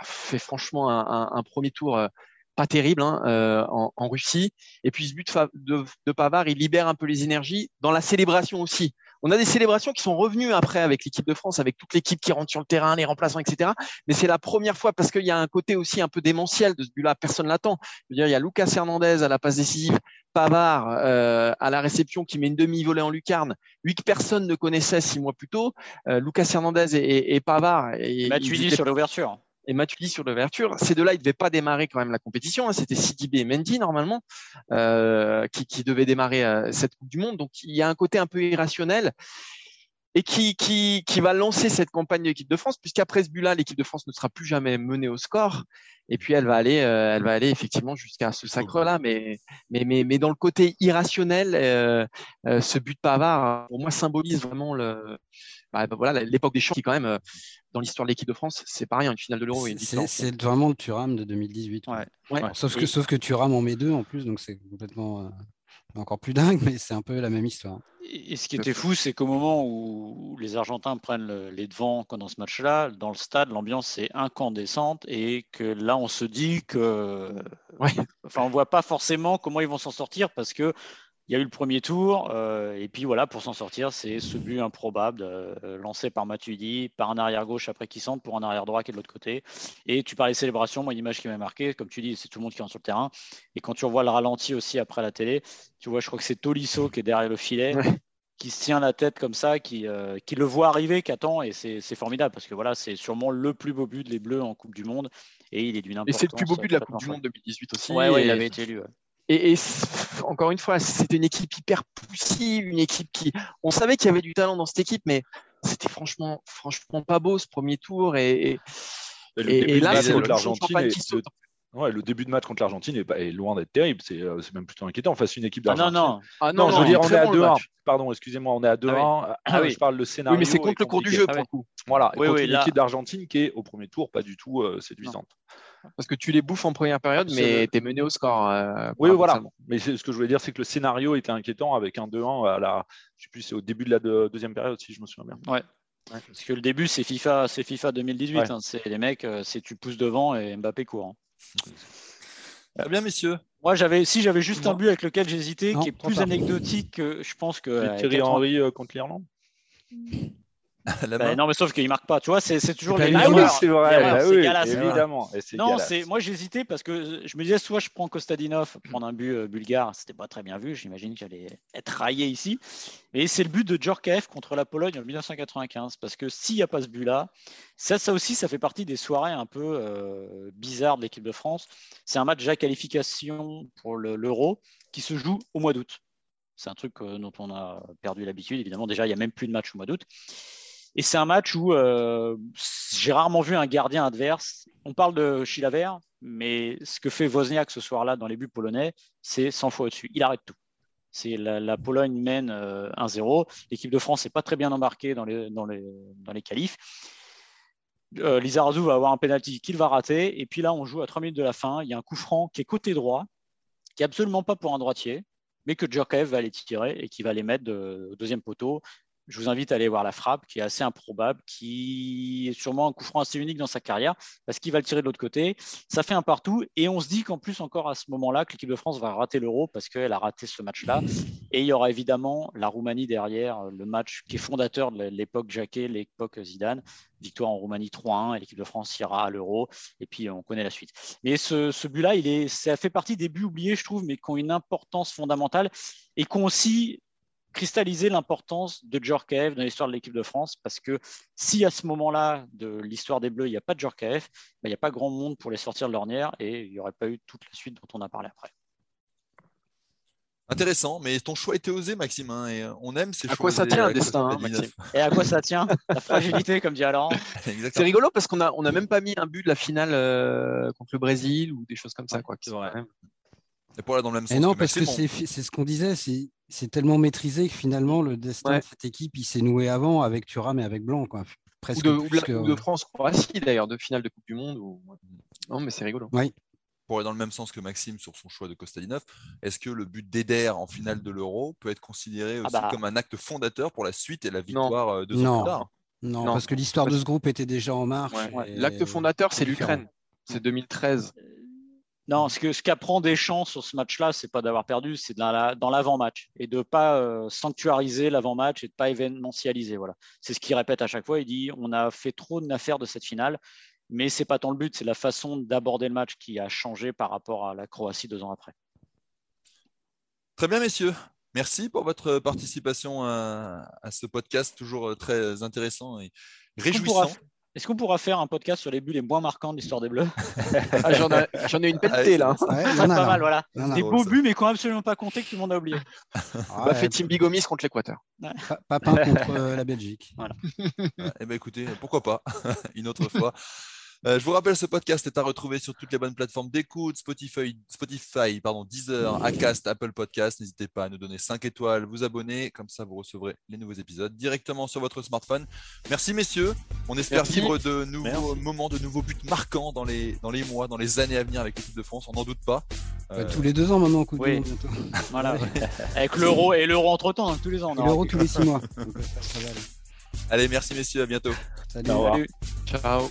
a fait franchement un, premier tour euh, pas terrible hein, euh, en, en, Russie. Et puis ce but de, de Pavard, il libère un peu les énergies dans la célébration aussi. On a des célébrations qui sont revenues après avec l'équipe de France, avec toute l'équipe qui rentre sur le terrain, les remplaçants, etc. Mais c'est la première fois parce qu'il y a un côté aussi un peu démentiel de ce but-là. Personne l'attend. il y a Lucas Hernandez à la passe décisive, Pavard euh, à la réception qui met une demi-volée en lucarne, lui que personne ne connaissait six mois plus tôt. Euh, Lucas Hernandez et, Pavard. Et, Matuidi sur l'ouverture et Matuidi sur l'ouverture. Ces deux-là, ils ne devaient pas démarrer quand même la compétition. Hein. C'était Sidibé et Mendy normalement euh, qui, qui devaient démarrer euh, cette Coupe du Monde. Donc il y a un côté un peu irrationnel et qui, qui, qui va lancer cette campagne de l'équipe de France, puisqu'après ce but-là, l'équipe de France ne sera plus jamais menée au score. Et puis elle va aller, euh, elle va aller effectivement jusqu'à ce sacre-là. Mais, mais, mais, mais, dans le côté irrationnel, ce but Pavard, pour moi, symbolise vraiment le, bah, bah, voilà, l'époque des champs qui, quand même, dans l'histoire de l'équipe de France, c'est pas rien, une finale de l'Euro. C'est vraiment le Thuram de 2018. Sauf, que, sauf que Thuram en met deux en plus, donc c'est complètement encore plus dingue, mais c'est un peu la même histoire. Et, ce qui était fou, c'est qu'au moment où les Argentins prennent les devants dans ce match-là, dans le stade, l'ambiance est incandescente et que là, on se dit que. Enfin, on voit pas forcément comment ils vont s'en sortir parce que il y a eu le premier tour, euh, et puis voilà, pour s'en sortir, c'est ce but improbable euh, lancé par Matuidi, par un arrière gauche après qui centre, pour un arrière droit qui est de l'autre côté. Et tu parlais de célébration, moi, une image qui m'a marqué, comme tu dis, c'est tout le monde qui est sur le terrain. Et quand tu revois le ralenti aussi après la télé, tu vois, je crois que c'est Tolisso qui est derrière le filet. qui se tient la tête comme ça, qui, euh, qui le voit arriver, qui attend, et c'est formidable parce que voilà, c'est sûrement le plus beau but des Bleus en Coupe du Monde, et il est d'une importance. Et c'est le plus beau but de la Coupe du Monde 2018 aussi. Ouais, il avait été élu. Et, encore une fois, c'était une équipe hyper poussive, une équipe qui. On savait qu'il y avait du talent dans cette équipe, mais c'était franchement, franchement pas beau ce premier tour. Et, et, là, c'est l'Argentine. Ouais, le début de match contre l'Argentine est, loin d'être terrible. Euh, c'est même plutôt inquiétant. Face à une équipe d'Argentine. Ah non, non. Ah non, je veux dire, on est à 2-1. Pardon, excusez-moi, on est à 2-1. Ah, ah oui. Je parle de scénario. Oui, mais c'est contre le cours du jeu, pour le coup. Voilà, oui, contre une équipe d'Argentine qui est au premier tour pas du tout euh, séduisante. Parce que tu les bouffes en première période, mais tu es mené au score. Euh, oui, voilà. Mais ce que je voulais dire, c'est que le scénario était inquiétant avec un 2-1 à la. Je sais plus, c'est au début de la deuxième période, si je me souviens bien. Ouais. Parce que le début, c'est FIFA, c'est FIFA 2018. Hein. c'est les mecs, euh, c'est tu pousses devant et Mbappé court. Hein. Très bien, messieurs. Moi, j'avais, si j'avais juste un but avec lequel j'hésitais, qui est plus anecdotique que je pense que. Thierry Henry contre l'Irlande Bah, non, mais sauf qu'il marque pas. Tu vois, c'est toujours les. Ah oui, c'est vrai. Bah oui, évidemment. non, c'est moi j'hésitais parce que je me disais soit je prends Kostadinov, prendre un but euh, bulgare, c'était pas très bien vu. J'imagine que j'allais être raillé ici. Mais c'est le but de Djorkaeff contre la Pologne en 1995 parce que s'il n'y a pas ce but-là, ça, ça aussi, ça fait partie des soirées un peu euh, bizarres de l'équipe de France. C'est un match déjà qualification pour l'Euro qui se joue au mois d'août. C'est un truc euh, dont on a perdu l'habitude. Évidemment, déjà, il n'y a même plus de match au mois d'août. Et c'est un match où euh, j'ai rarement vu un gardien adverse. On parle de Chilaver, mais ce que fait Wozniak ce soir-là dans les buts polonais, c'est 100 fois au-dessus. Il arrête tout. C'est la, Pologne mène 1-0. Euh, L'équipe de France n'est pas très bien embarquée dans les, dans qualifs. Euh, Lizarazu va avoir un penalty qu'il va rater. Et puis là, on joue à 3 minutes de la fin. Il y a un coup franc qui est côté droit, qui n'est absolument pas pour un droitier, mais que Djurkaev va aller tirer et qui va les mettre au deuxième poteau je vous invite à aller voir la frappe, qui est assez improbable, qui est sûrement un coup franc assez unique dans sa carrière, parce qu'il va le tirer de l'autre côté. Ça fait un partout, et on se dit qu'en plus, encore à ce moment-là, que l'équipe de France va rater l'euro, parce qu'elle a raté ce match-là. Et il y aura évidemment la Roumanie derrière, le match qui est fondateur de l'époque Jacquet, l'époque Zidane. Victoire en Roumanie 3-1, et l'équipe de France ira à l'euro, et puis on connaît la suite. Mais ce, but-là, il est, ça fait partie des buts oubliés, je trouve, mais qui ont une importance fondamentale, et qui ont aussi cristalliser l'importance de Djorkaeff dans l'histoire de l'équipe de France parce que si à ce moment-là de l'histoire des Bleus, il n'y a pas de Djorkaeff, ben, il n'y a pas grand monde pour les sortir de l'ornière et il n'y aurait pas eu toute la suite dont on a parlé après. Intéressant, mais ton choix était osé, Maxime, hein, et euh, on aime ces choix. À quoi ça tient un destin, hein, Maxime Et à quoi ça tient? La fragilité, comme dit Alain. C'est rigolo parce qu'on n'a on a même pas mis un but de la finale euh, contre le Brésil ou des choses comme ça. Quoi, et pour dans le même sens. Et non, parce que c'est ce qu'on disait, c'est tellement maîtrisé que finalement le destin de cette équipe il s'est noué avant avec Thuram et avec Blanc. Quoi. Presque ou de, France-Croatie d'ailleurs, de finale de Coupe du Monde. Non, mais c'est rigolo. Oui. Pour aller dans le même sens que Maxime sur son choix de Kostadinov, est-ce que le but d'Eder en finale de l'Euro peut être considéré ah aussi bah. comme un acte fondateur pour la suite et la victoire euh, de non. non. non, parce que l'histoire de ce groupe était déjà en marche. L'acte fondateur, c'est l'Ukraine. C'est 2013. Non, ce que ce qu'apprend Deschamps sur ce match-là, c'est pas d'avoir perdu, c'est dans l'avant-match et de pas euh, sanctuariser l'avant-match et de pas événementialiser. Voilà, c'est ce qu'il répète à chaque fois. Il dit on a fait trop d'affaires de cette finale, mais c'est pas tant le but, c'est la façon d'aborder le match qui a changé par rapport à la Croatie deux ans après. Très bien, messieurs. Merci pour votre participation à, à ce podcast toujours euh, très intéressant et réjouissant. Est-ce qu'on pourra faire un podcast sur les buts les moins marquants de l'histoire des Bleus? Ah, J'en ai, une pelletée là. Ouais, pas mal, voilà. des beaux buts, mais qui n'ont absolument pas compté que tout le monde a oublié. On va faire Team Bigomis contre l'Équateur. Papin contre euh, la Belgique. Voilà. eh ben, écoutez, pourquoi pas? Une autre fois. Euh, je vous rappelle, ce podcast est à retrouver sur toutes les bonnes plateformes d'écoute, Spotify, Spotify pardon, Deezer, Acast, Apple Podcast. N'hésitez pas à nous donner 5 étoiles, vous abonner, comme ça vous recevrez les nouveaux épisodes directement sur votre smartphone. Merci messieurs, on espère vivre de nouveaux moments, de nouveaux buts marquants dans les, dans les mois, dans les années à venir avec l'équipe de France, on n'en doute pas. Euh, tous les deux ans maintenant, coup de oui. Voilà, avec l'euro et l'euro entre temps, hein, tous les ans. L'euro tous les six mois. Allez, merci messieurs, à bientôt. Salut. Salut. Ciao.